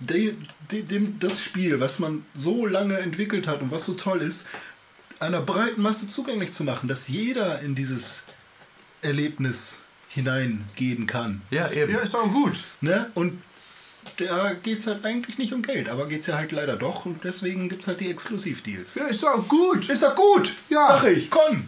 de, de, dem, das Spiel, was man so lange entwickelt hat und was so toll ist, einer breiten Masse zugänglich zu machen, dass jeder in dieses Erlebnis hineingehen kann. ja, eben. ja, ist auch gut. Ne? Und da geht es halt eigentlich nicht um Geld, aber geht es ja halt leider doch und deswegen gibt es halt die Exklusivdeals. Ja, ist auch gut. Ist doch gut! Ja. Sag ich, komm!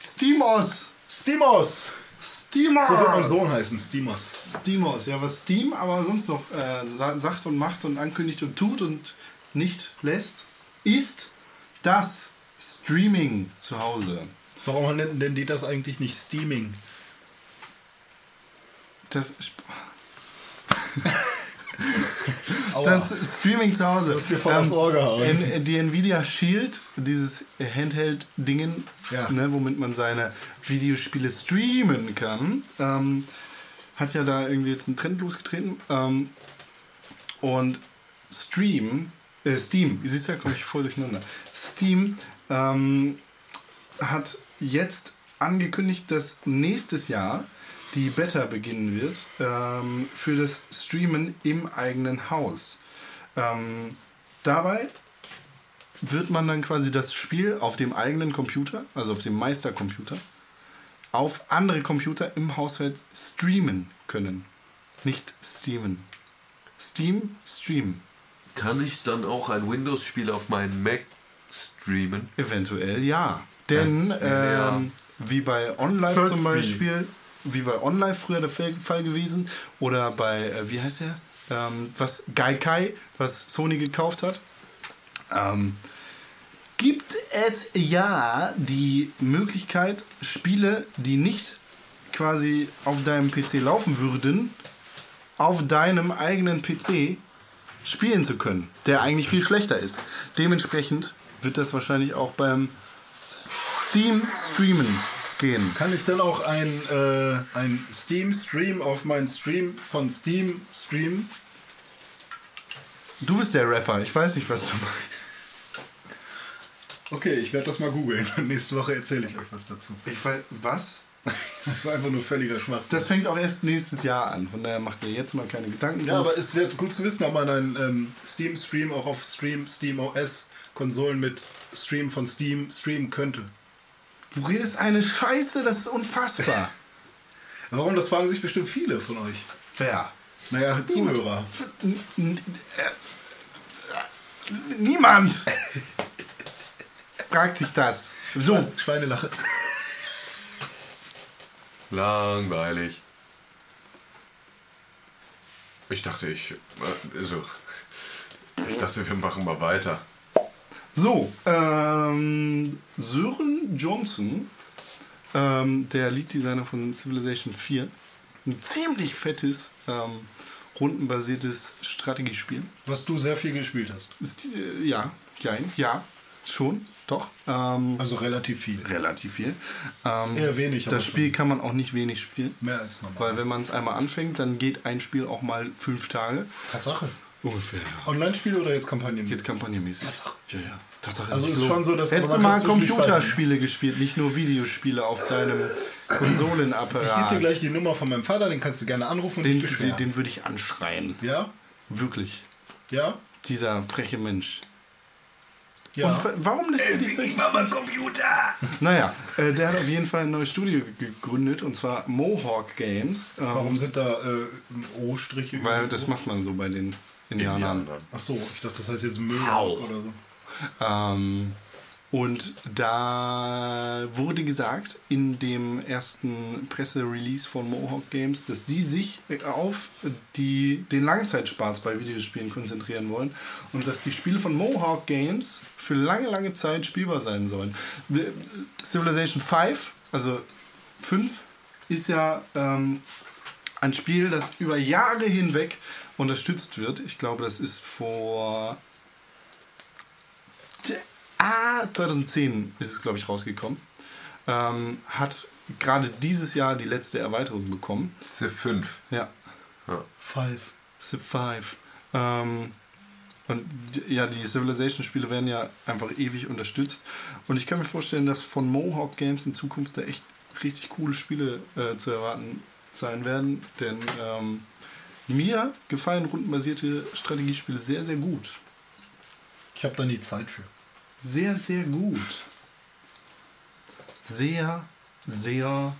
Steamos. Steamos! Steamos. So wird mein Sohn heißen, Steamos. Steamos. Ja, was Steam aber sonst noch äh, sa- sagt und macht und ankündigt und tut und nicht lässt, ist das Streaming zu Hause. Warum nennen denn die das eigentlich nicht Steaming? Das, das Streaming zu Hause. Ähm, hast mir voll aufs gehauen. N- die Nvidia Shield, dieses Handheld-Dingen, Ja. ne, womit man seine Videospiele streamen kann, ähm, hat ja da irgendwie jetzt einen Trend losgetreten. Ähm, und Stream, äh, Steam, ihr siehst ja, komme ich voll durcheinander. Steam ähm, hat jetzt angekündigt, dass nächstes Jahr die Beta beginnen wird ähm, für das Streamen im eigenen Haus. Ähm, dabei wird man dann quasi das Spiel auf dem eigenen Computer, also auf dem Meistercomputer, auf andere Computer im Haushalt streamen können. Nicht steamen. Steam, stream. Kann ich dann auch ein Windows-Spiel auf meinen Mac streamen? Eventuell ja. Denn Das wär ja ähm, wie bei Third zum. Beispiel, wie bei OnLive früher der Fall Fall gewesen, oder bei, äh, wie heißt der? Ähm, was Gaikai, was Sony gekauft hat. Ähm, gibt es ja die Möglichkeit, Spiele, die nicht quasi auf deinem PC laufen würden, auf deinem eigenen PC spielen zu können, der eigentlich viel schlechter ist. Dementsprechend wird das wahrscheinlich auch beim Steam Streamen gehen. Kann ich dann auch ein, äh, ein Steam-Stream auf meinen Stream von Steam streamen? Du bist der Rapper, ich weiß nicht, was du meinst. Okay, ich werde das mal googeln. Nächste Woche erzähle ich euch was dazu. Ich weiß, was? Das war einfach nur völliger Schwachsinn. Das fängt auch erst nächstes Jahr an, von daher macht mir jetzt mal keine Gedanken. ja, aber es wird gut zu wissen, ob man einen ähm, Steam-Stream auch auf Stream, Steam OS-Konsolen mit Stream von Steam streamen könnte. Du redest eine Scheiße, das ist unfassbar. Warum? Das fragen sich bestimmt viele von euch. Wer? Naja, Zuhörer. Niemand fragt sich das. So, Schweinelache. Langweilig. Ich dachte, ich. äh, Also, ich dachte, wir machen mal weiter. So. Ähm, Sören Johnson, ähm, der Lead-Designer von Civilization 4, ein ziemlich fettes, ähm, rundenbasiertes Strategiespiel. Was du sehr viel gespielt hast. Ist, äh, ja, ja, ja, schon, doch. Ähm, Also relativ viel. relativ viel. Ähm, Eher wenig, aber Das Spiel kann man auch nicht wenig spielen. Mehr als normal. Weil wenn man es einmal anfängt, dann geht ein Spiel auch mal fünf Tage. Tatsache. Ungefähr, ja. Online-Spiele oder jetzt Kampagnen? Jetzt kampagnenmäßig. Ja, ja. Tatsache. Also ist schon so, dass- Hättest du mal Computerspiele gespielt, nicht nur Videospiele auf deinem Ich gebe Konsolenapparat. dir gleich die Nummer von meinem Vater, den kannst du gerne anrufen und den, den, den würde ich anschreien. Ja? Wirklich. Ja? Dieser freche Mensch. Ja. Und wa- warum lässt du dich so... Ich mach mal Computer. Naja, äh, der hat auf jeden Fall ein neues Studio ge- gegründet und zwar Mohawk Games. Ähm, Warum sind da äh, O-Striche? Weil das macht man so bei den Indianern. Ach so, ich dachte, das heißt jetzt Müll oder so. Ähm, und da wurde gesagt in dem ersten Presserelease von Mohawk Games, dass sie sich auf die, den Langzeitspaß bei Videospielen konzentrieren wollen und dass die Spiele von Mohawk Games für lange, lange Zeit spielbar sein sollen. Civilization 5, also 5, ist ja ähm, ein Spiel, das über Jahre hinweg unterstützt wird. Ich glaube, das ist vor Ah, 2010 ist es, glaube ich, rausgekommen. Ähm, hat gerade dieses Jahr die letzte Erweiterung bekommen. Civ 5. Ja, Five. Civ 5. Ähm, und ja, die Civilization-Spiele werden ja einfach ewig unterstützt. Und ich kann mir vorstellen, dass von Mohawk Games in Zukunft da echt richtig coole Spiele äh, zu erwarten sein werden. Denn ähm, mir gefallen rundenbasierte Strategiespiele sehr, sehr gut. Ich habe da nie Zeit für. Sehr, sehr gut. Sehr, sehr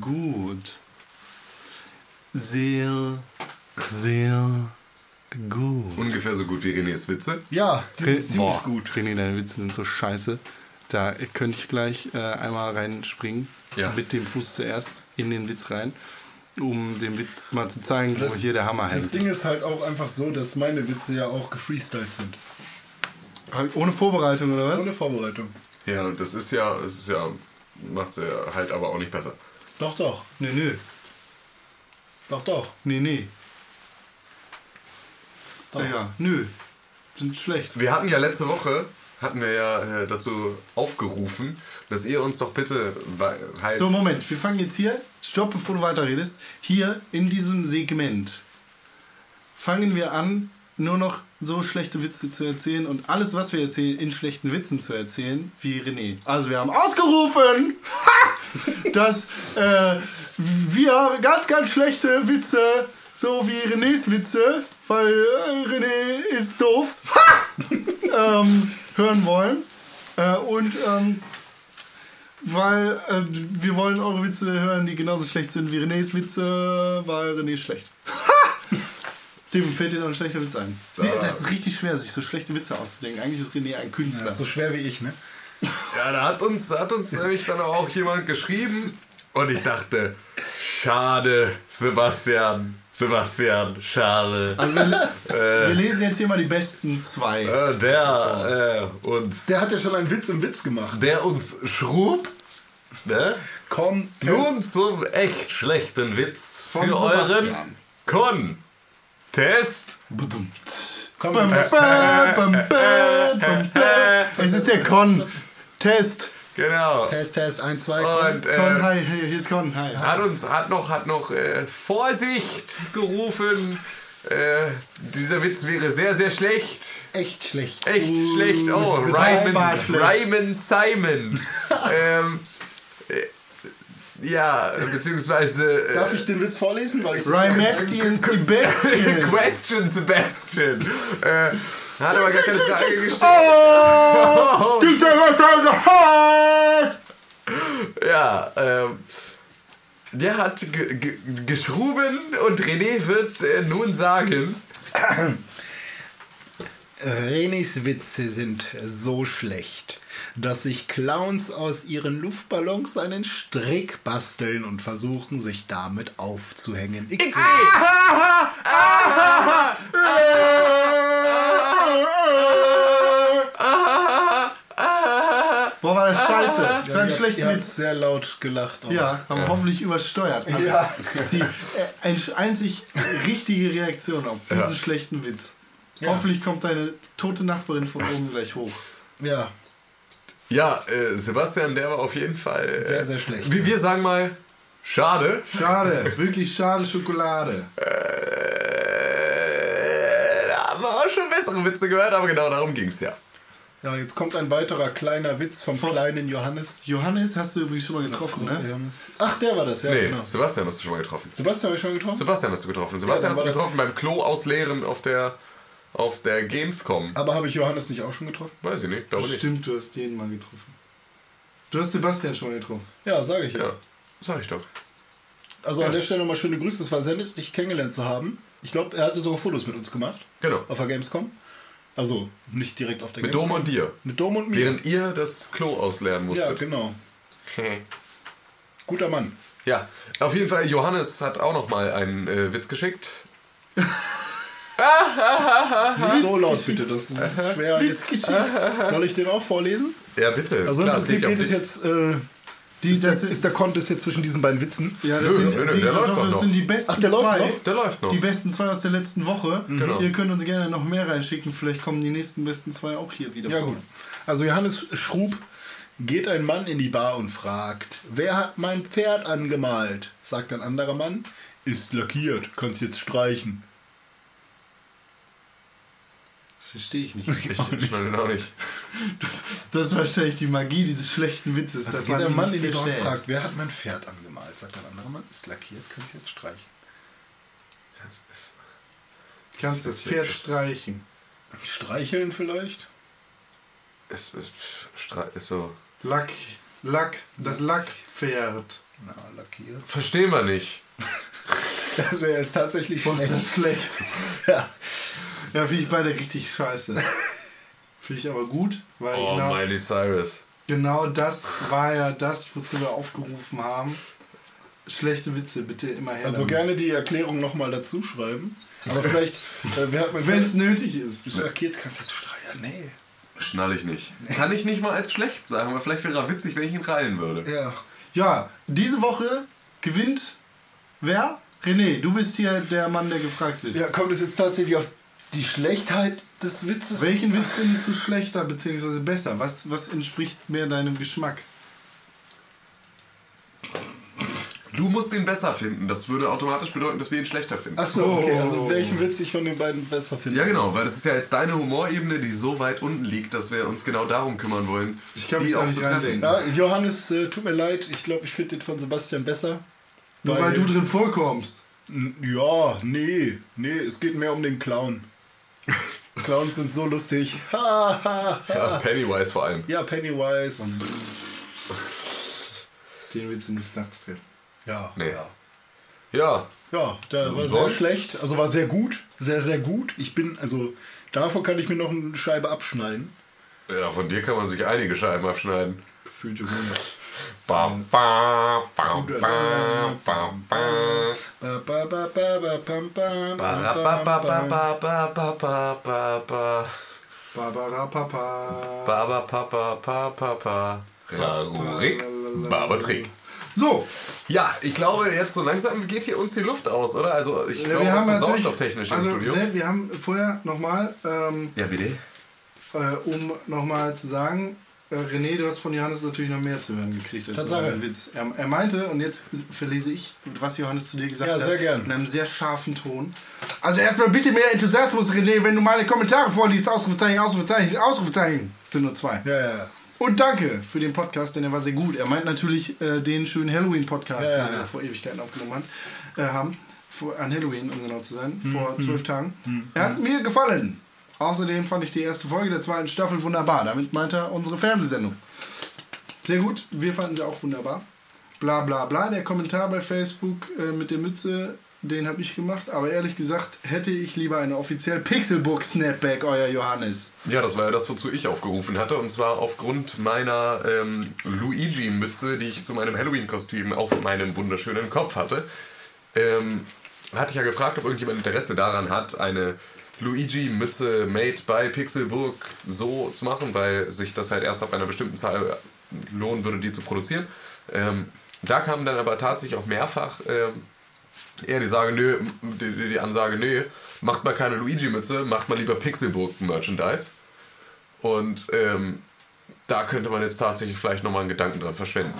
gut. Sehr, sehr gut. Ungefähr so gut wie Renés Witze. Ja, die sind ziemlich Boah, gut. René, deine Witze sind so scheiße. Da könnte ich gleich äh, einmal reinspringen. Ja. Mit dem Fuß zuerst in den Witz rein. Um den Witz mal zu zeigen, wo Das- hier der Hammer Das hängt. Ding ist halt auch einfach so, dass meine Witze ja auch gefreestylt sind. Ohne Vorbereitung oder was? Ohne Vorbereitung. Ja, das ist ja, das ist ja, macht sie ja halt aber auch nicht besser. Doch, doch. Nee, nee. Doch, doch. Nee, nee. doch. Ja, ja. Nö. Sind schlecht. Wir hatten ja letzte Woche, hatten wir ja äh, dazu aufgerufen, dass ihr uns doch bitte halt... So, Moment, wir fangen jetzt hier, stopp, bevor du weiterredest, hier in diesem Segment fangen wir an, nur noch so schlechte Witze zu erzählen und alles, was wir erzählen, in schlechten Witzen zu erzählen, wie René. Also wir haben ausgerufen, ha, dass äh, wir ganz, ganz schlechte Witze, so wie Renés Witze, weil äh, René ist doof, ha, ähm, hören wollen. Äh, und ähm, weil äh, wir wollen eure Witze hören, die genauso schlecht sind wie Renés Witze, weil René ist schlecht. Dem fällt dir noch ein schlechter Witz ein. Sie, das ist richtig schwer, sich so schlechte Witze auszudenken. Eigentlich ist René ein Künstler. Ist so schwer wie ich, ne? Ja, da hat uns, da hat uns nämlich dann auch jemand geschrieben und ich dachte, schade, Sebastian, Sebastian, schade. Also wir, wir lesen jetzt hier mal die besten zwei. Äh, der äh, uns, Der hat ja schon einen Witz im Witz gemacht. der uns schrub, ne? Komm, Nun zum echt schlechten Witz Von für euren Sebastian. Contest. Badum. Komm, Test. Es ist der Con-Test. Genau. Test, Test, 1, 2, Und Con, äh, hi, hi, hier ist Con, hi. hat uns hat noch hat noch äh, Vorsicht gerufen. Äh, dieser Witz wäre sehr sehr schlecht. Echt schlecht. Echt schlecht. Oh, Ryman, schlecht. Ryman Simon. ähm, äh, ja, beziehungsweise. Äh, Darf ich den Witz vorlesen? Weil ich Rymestian Sebastian. Question Sebastian. Hat aber gar keine Frage gestellt. Oh! Dieter, was hast Ja, ähm, Der hat ge ge geschruben und René wird äh, nun sagen. Renés Witze sind so schlecht, dass sich Clowns aus ihren Luftballons einen Strick basteln und versuchen, sich damit aufzuhängen. Ich Boah, war das scheiße. Das war ein ihr, schlechter ihr habt Witz. sehr laut gelacht. auch. Ja, haben wir hoffentlich übersteuert. Ja. Das ist die äh, ein, einzig richtige Reaktion auf diesen Ja. schlechten Witz. Hoffentlich kommt deine tote Nachbarin von oben gleich hoch. ja. Ja, äh, Sebastian, der war auf jeden Fall. Äh, Sehr, sehr schlecht. Wie wir sagen mal, schade. Schade, wirklich schade Schokolade. Äh, da haben wir auch schon bessere Witze gehört, aber genau darum ging es ja. Ja, jetzt kommt ein weiterer kleiner Witz vom kleinen Johannes. Johannes hast du übrigens schon mal getroffen, ne? Johannes. Ach, der war das, ja, Nee, genau. Sebastian hast du schon mal getroffen. Sebastian habe ich schon getroffen? Sebastian hast du getroffen. Sebastian Ja, hast du getroffen beim Klo ausleeren auf der, auf der Gamescom. Aber habe ich Johannes nicht auch schon getroffen? Weiß ich nicht, glaube nicht. Stimmt, du hast den mal getroffen. Du hast Sebastian schon mal getroffen. Ja, sage ich ja. Ja, sag ich doch. Also an der Stelle nochmal schöne Grüße. Es war sehr nett, dich kennengelernt zu haben. Ich glaube, er hatte sogar Fotos mit uns gemacht. Genau. Auf der Gamescom. Also nicht direkt auf der Mit Gamescom. Dom und dir. Mit Dom und mir. Während ihr das Klo ausleeren ja, musstet. genau. Guter Mann. Ja, auf jeden Fall, Johannes hat auch noch mal einen äh, Witz geschickt. Nicht so laut bitte, das ist schwer. Jetzt, soll ich den auch vorlesen? Ja, bitte. Also im Klar, Prinzip geht es jetzt. Äh, Die, ist, das der, ist der Contest jetzt zwischen diesen beiden Witzen? ja, Nö, das sind, nö, nö, der läuft doch das noch. sind die besten Ach, der läuft zwei. noch? Der läuft noch. Die besten zwei aus der letzten Woche. Genau. Ihr könnt uns gerne noch mehr reinschicken. Vielleicht kommen die nächsten besten zwei auch hier wieder Ja vor. gut. Also Johannes Schrub geht ein Mann in die Bar und fragt, wer hat mein Pferd angemalt? Sagt ein anderer Mann, ist lackiert, kannst jetzt streichen. Das verstehe ich nicht. Ich, ich meine auch nicht. Das ist wahrscheinlich die Magie dieses schlechten Witzes. Da dass geht ihn Mann in und versteht. fragt, wer hat mein Pferd angemalt? Sagt ein anderer Mann, ist lackiert, kannst jetzt streichen. Du kannst das Pferd streichen. Streicheln vielleicht? Es ist, ist so. Lack, Lack, das Lackpferd. Na, lackiert. Verstehen wir nicht. Also er ist tatsächlich ist das schlecht. schlecht. Ja. Ja, finde ich beide richtig scheiße. Finde ich aber gut, weil Oh, genau, Miley Cyrus. genau das war ja das, wozu wir aufgerufen haben. Schlechte Witze, bitte immer her. Also damit. gerne die Erklärung nochmal dazu schreiben. Aber vielleicht, äh, wer hat mein Wenn es nötig ist. kannst jetzt streichen. Nee. Schnall ich nicht. Kann ich nicht mal als schlecht sagen, aber vielleicht wäre er witzig, wenn ich ihn rallen würde. Ja. Ja, diese Woche gewinnt wer? René, du bist hier der Mann, der gefragt wird. Ja, kommt es jetzt tatsächlich auf die Schlechtheit des Witzes? Welchen Witz findest du schlechter bzw. besser? Was, was entspricht mehr deinem Geschmack? Du musst ihn besser finden. Das würde automatisch bedeuten, dass wir ihn schlechter finden. Achso, okay, also welchen Witz ich von den beiden besser finde. Ja, genau, weil das ist ja jetzt deine Humorebene, die so weit unten liegt, dass wir uns genau darum kümmern wollen, Ich kann mich auch nicht zu treffen. reindenken. Ja, Johannes, äh, tut mir leid, ich glaube, ich finde den von Sebastian besser. Nur weil du drin vorkommst. N- Ja, nee, nee, es geht mehr um den Clown. Clowns sind so lustig. Ha, ha, ha. Ja, Pennywise vor allem. Ja, Pennywise. Den willst du nicht nachts treffen. Ja, Nee. ja. Ja, Ja, der war Und sehr sonst? schlecht. Also war sehr gut. Sehr, sehr gut. Ich bin, also davon kann ich mir noch eine Scheibe abschneiden. ja, von dir kann man sich einige Scheiben abschneiden. Gefühlte Wunder. Bam, bam, bam, bam, bam, bam. Barbara Papa. Baba, papa, papa, papa. Rarurik, Babatrick. So, Ja, ich glaube, jetzt so langsam geht hier uns die Luft aus, oder? Also, ich ja, glaube, wir haben natürlich, sauerstofftechnisch im also, Studio. ne, wir haben vorher nochmal, ähm, Ja, bitte. äh, um nochmal zu sagen, äh, René, du hast von Johannes natürlich noch mehr zu hören gekriegt. als Tatsache. Witz. Er, er meinte, und jetzt verlese ich, was Johannes zu dir gesagt Ja, hat, sehr gern. in einem sehr scharfen Ton. Also erstmal bitte mehr Enthusiasmus, René, wenn du meine Kommentare vorliest. Ausrufezeichen, Ausrufezeichen, Ausrufezeichen. Sind nur zwei. Ja, ja, ja. Und danke für den Podcast, denn er war sehr gut. Er meint natürlich äh, den schönen Halloween-Podcast, Ja, ja, den wir ja. vor Ewigkeiten aufgenommen hat, äh, haben. Vor, an Halloween, um genau zu sein, Hm, vor zwölf Tagen. Er hat mir gefallen. Außerdem fand ich die erste Folge der zweiten Staffel wunderbar. Damit meint er unsere Fernsehsendung. Sehr gut, wir fanden sie auch wunderbar. bla bla bla. Der Kommentar bei Facebook äh, mit der Mütze, den habe ich gemacht. Aber ehrlich gesagt, hätte ich lieber eine offiziell Pixelbook Snapback, euer Johannes. Ja, das war ja das, wozu ich aufgerufen hatte. Und zwar aufgrund meiner ähm, Luigi-Mütze, die ich zu meinem Halloween-Kostüm auf meinem wunderschönen Kopf hatte. Ähm, hatte ich ja gefragt, ob irgendjemand Interesse daran hat, eine Luigi-Mütze made by Pixelburg so zu machen, weil sich das halt erst ab einer bestimmten Zahl lohnen würde, die zu produzieren. Ähm, da kam dann aber tatsächlich auch mehrfach ähm, eher die Sage, nö, die- die Ansage, nö, macht mal keine Luigi-Mütze, macht mal lieber Pixelburg-Merchandise. Und ähm, da könnte man jetzt tatsächlich vielleicht nochmal einen Gedanken dran verschwenden.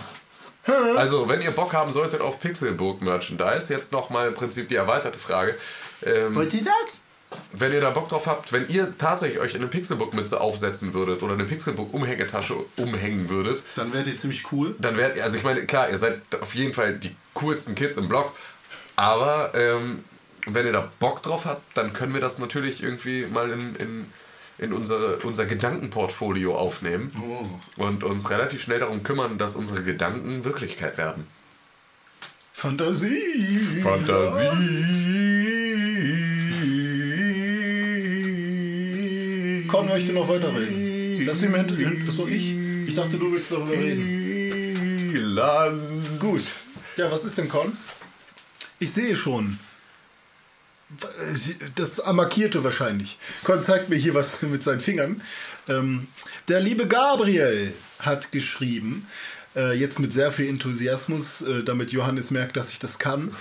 Also, wenn ihr Bock haben solltet auf Pixelburg-Merchandise, jetzt nochmal im Prinzip die erweiterte Frage. Ähm, Wollt ihr das? Wenn ihr da Bock drauf habt, wenn ihr tatsächlich euch eine Pixelbook-Mütze aufsetzen würdet oder eine Pixelbook-Umhängetasche umhängen würdet, Dann werdet ihr ziemlich cool. dann wärt ihr, also ich meine, klar, ihr seid auf jeden Fall die coolsten Kids im Block, aber ähm, wenn ihr da Bock drauf habt, dann können wir das natürlich irgendwie mal in, in, in unsere, unser Gedankenportfolio aufnehmen und uns relativ schnell darum kümmern, dass unsere Gedanken Wirklichkeit werden. Fantasie. Fantasie. Con möchte noch weiterreden. Lass ihn mal hinter. Achso, ich? Ich dachte, du willst darüber reden. Land. Gut. Ja, was ist denn Con? Ich sehe schon. Das Markierte wahrscheinlich. Con zeigt mir hier was mit seinen Fingern. Ähm, der liebe Gabriel hat geschrieben, äh, jetzt mit sehr viel Enthusiasmus, äh, damit Johannes merkt, dass ich das kann.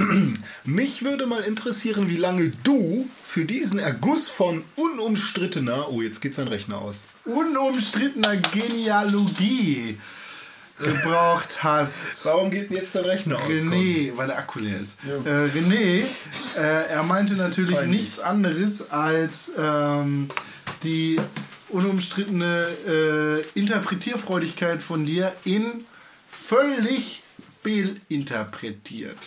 Mich würde mal interessieren, wie lange du für diesen Erguss von unumstrittener, oh, jetzt geht sein Rechner aus. Unumstrittener Genealogie gebraucht hast. Warum geht denn jetzt dein Rechner aus? René, weil der Akku leer ist. Äh, René, äh, er meinte natürlich nichts anderes als ähm, die unumstrittene äh, Interpretierfreudigkeit von dir in völlig fehlinterpretiert.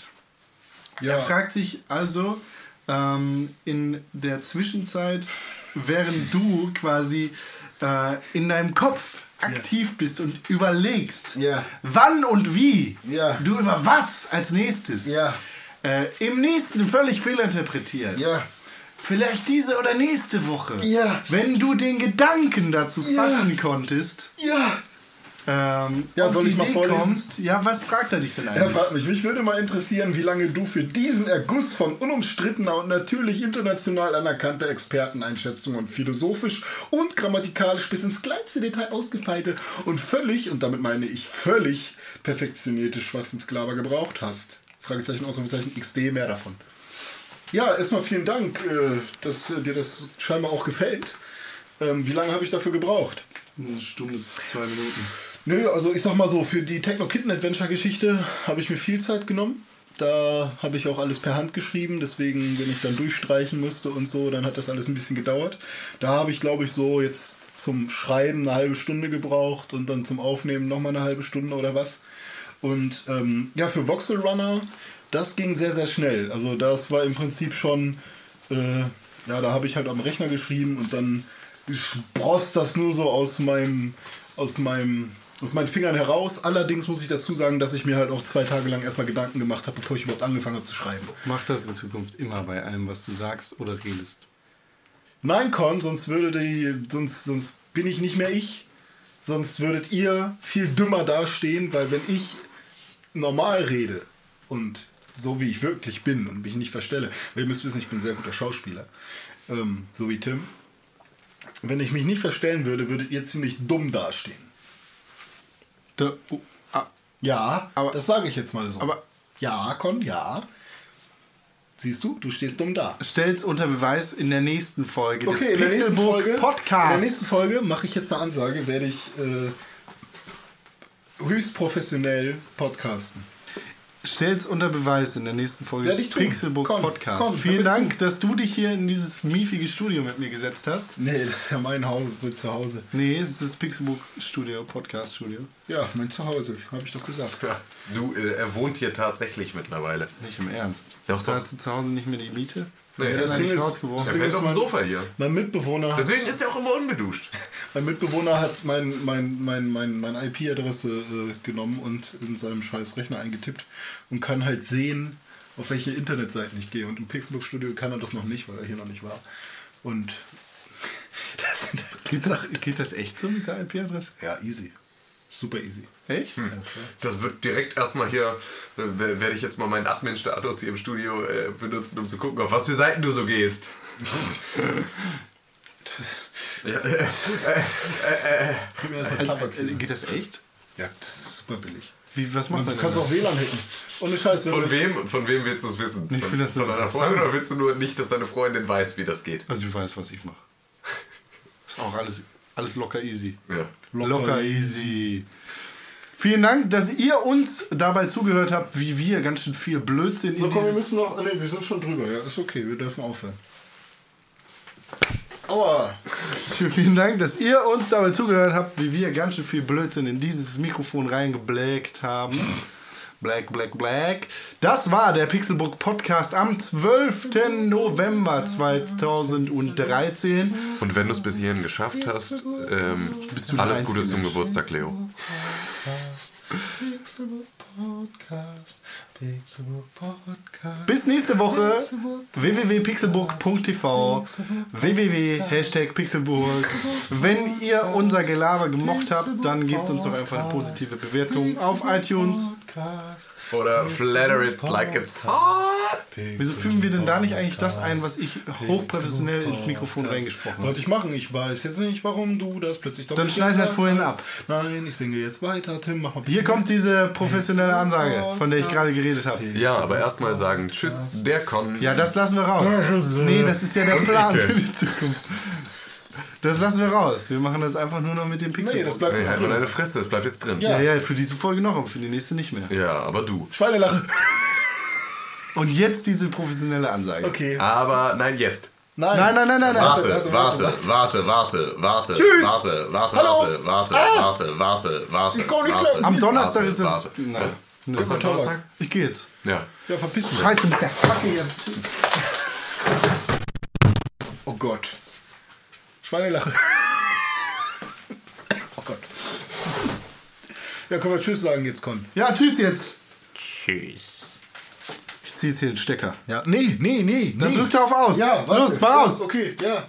Ja. Er fragt sich also ähm, in der Zwischenzeit, während du quasi äh, in deinem Kopf aktiv bist und überlegst, Ja. wann und wie Ja. du über was als nächstes Ja. äh, im nächsten völlig fehlinterpretiert. Ja. Vielleicht diese oder nächste Woche. Ja. Wenn du den Gedanken dazu Ja. fassen konntest, Ja. Ähm, Ja, auf soll die ich mal Idee vorlesen? kommst, ja, was fragt er dich denn Er eigentlich? fragt mich, mich würde mal interessieren, wie lange du für diesen Erguss von unumstrittener und natürlich international anerkannter Experteneinschätzung und philosophisch und grammatikalisch bis ins kleinste Detail ausgefeilte und völlig, und damit meine ich völlig perfektionierte Schwachsinnsklaver gebraucht hast. Fragezeichen, Ausrufezeichen, XD, mehr davon. Ja, erstmal vielen Dank, äh, dass äh, dir das scheinbar auch gefällt. Ähm, Wie lange habe ich dafür gebraucht? Eine Stunde, zwei Minuten. Nö, also ich sag mal so, für die Techno Kitten Adventure Geschichte habe ich mir viel Zeit genommen. Da habe ich auch alles per Hand geschrieben, deswegen, wenn ich dann durchstreichen musste und so, dann hat das alles ein bisschen gedauert. Da habe ich, glaube ich, so jetzt zum Schreiben eine halbe Stunde gebraucht und dann zum Aufnehmen nochmal eine halbe Stunde oder was. Und ähm, ja, für Voxel Runner, das ging sehr, sehr schnell. Also das war im Prinzip schon, äh, ja, da habe ich halt am Rechner geschrieben und dann spross das nur so aus meinem, aus meinem, aus meinen Fingern heraus. Allerdings muss ich dazu sagen, dass ich mir halt auch zwei Tage lang erstmal Gedanken gemacht habe, bevor ich überhaupt angefangen habe zu schreiben. Mach das in Zukunft immer bei allem, was du sagst oder redest. Nein, Con, sonst würde die, sonst, sonst bin ich nicht mehr ich. Sonst würdet ihr viel dümmer dastehen, weil wenn ich normal rede und so wie ich wirklich bin und mich nicht verstelle, weil ihr müsst wissen, ich bin ein sehr guter Schauspieler, ähm, so wie Tim. Wenn ich mich nicht verstellen würde, würdet ihr ziemlich dumm dastehen. Da, oh, ah, Ja, Aber- das sage ich jetzt mal so. aber- ja, Con, ja. Siehst du, du stehst dumm da. stell's unter Beweis in der nächsten Folge Okay, des in der nächsten Pixelbook Folge, Podcasts. in der nächsten Folge mache ich jetzt eine Ansage, werde ich äh, höchst professionell podcasten. Stell's unter Beweis in der nächsten Folge Werde des. Pixelbook Komm, Podcast. komm, Vielen Dank, zu. dass du dich hier in dieses miefige Studio mit mir gesetzt hast. Nee, das ist ja mein Haus, mein Zuhause. Nee, es ist das Pixelbook Studio, Podcast Studio. Ja, mein Zuhause, habe ich doch gesagt. Ja, du, äh, er wohnt hier tatsächlich mittlerweile. Nicht im Ernst. Doch, Zahlst du zu Hause nicht mehr die Miete? Nee, Wir das Ding nicht ist- rausgeworfen. Er Ding pennt ist auf dem mein- Sofa hier. Mein Mitbewohner, hat, Deswegen ist er auch immer unbeduscht. Mein Mitbewohner hat mein, mein, mein, mein, meine IP-Adresse äh, genommen und in seinem scheiß Rechner eingetippt und kann halt sehen, auf welche Internetseiten ich gehe. Und im Pixelbook Studio kann er das noch nicht, weil er hier noch nicht war. Und das sind halt Geht das, geht das echt so mit der IP-Adresse? ja easy. Super easy. Echt? Das wird direkt erstmal hier, äh, werde ich jetzt mal meinen Admin-Status hier im Studio äh, benutzen, um zu gucken, auf was für Seiten du so gehst. ja, äh. Äh, Geht das echt? Ja, das ist super billig. Wie, was macht Du man kannst denn? auch WLAN hacken. Ohne Scheiß. von wem, von wem willst du es wissen? Ich finde das von deiner. Freundin oder willst du nur nicht, dass deine Freundin weiß, wie das geht? Also ich weiß, was ich mache. Ist auch alles, alles locker easy. Ja. Locker, easy. Vielen Dank, dass ihr uns dabei zugehört habt, wie wir ganz schön viel Blödsinn So, in komm, wir müssen noch. Ne, wir sind schon drüber. Ja, ist okay. Wir dürfen aufhören. Aua. Vielen Dank, dass ihr uns dabei zugehört habt, wie wir ganz schön viel Blödsinn in dieses Mikrofon reingeblägt haben. Black, black, black. Das war der Pixelbook Podcast am 12. November 2013. Und wenn du es bis hierhin geschafft hast, ähm, alles Gute zum. Geburtstag, Leo. Pixelbook Podcast. Pixelbook Podcast. Bis nächste Woche. www.pixelburg.tv www.pixelburg Wenn ihr unser Gelaber gemocht habt, dann gebt uns doch einfach eine positive Bewertung auf iTunes. Oder flatter it like it's hot. Wieso fügen wir denn da nicht eigentlich das ein, was ich hochprofessionell ins Mikrofon reingesprochen habe? Wollte ich machen. Ich weiß jetzt nicht, warum du das plötzlich doch Dann schneid halt vorhin ab. Nein, ich singe jetzt weiter. Tim, mach mal Hier kommt diese professionelle Ansage, von der ich gerade geredet habe. Ja, aber erstmal sagen Tschüss, der Con. Ja, das lassen wir raus. Nee, das ist ja der Plan für die Zukunft. Das lassen wir raus. Wir machen das einfach nur noch mit dem Pixel. Nee, das bleibt Hey, jetzt halt mal drin. deine Fresse, es bleibt jetzt drin. ja, ja, für diese Folge noch, aber für die nächste nicht mehr. Ja, aber du. Schweinelache. Und jetzt diese professionelle Ansage. Okay. Aber nein, jetzt. Nein. Nein, nein, nein, nein, nein. Warte, warte, warte, warte, warte, warte, warte, Tschüss. warte, warte, Hallo. warte, warte, Ah. warte, warte, warte, Ich komm nicht warte. klar. Am Donnerstag Warte, ist das. warte. Nein. Was? Nö. Was am Donnerstag? Ich gehe jetzt. Ja. Ja, verpiss dich. Scheiße mit der Kacke hier. Oh Gott. Schweinelache. Oh Gott. Ja, können wir Tschüss sagen jetzt, Con. Ja, tschüss jetzt. Tschüss. Ich ziehe jetzt hier den Stecker. Ja, nee, nee, nee. Dann nee. drückt er auf aus. Ja, warte. Los, mal aus. Okay, ja.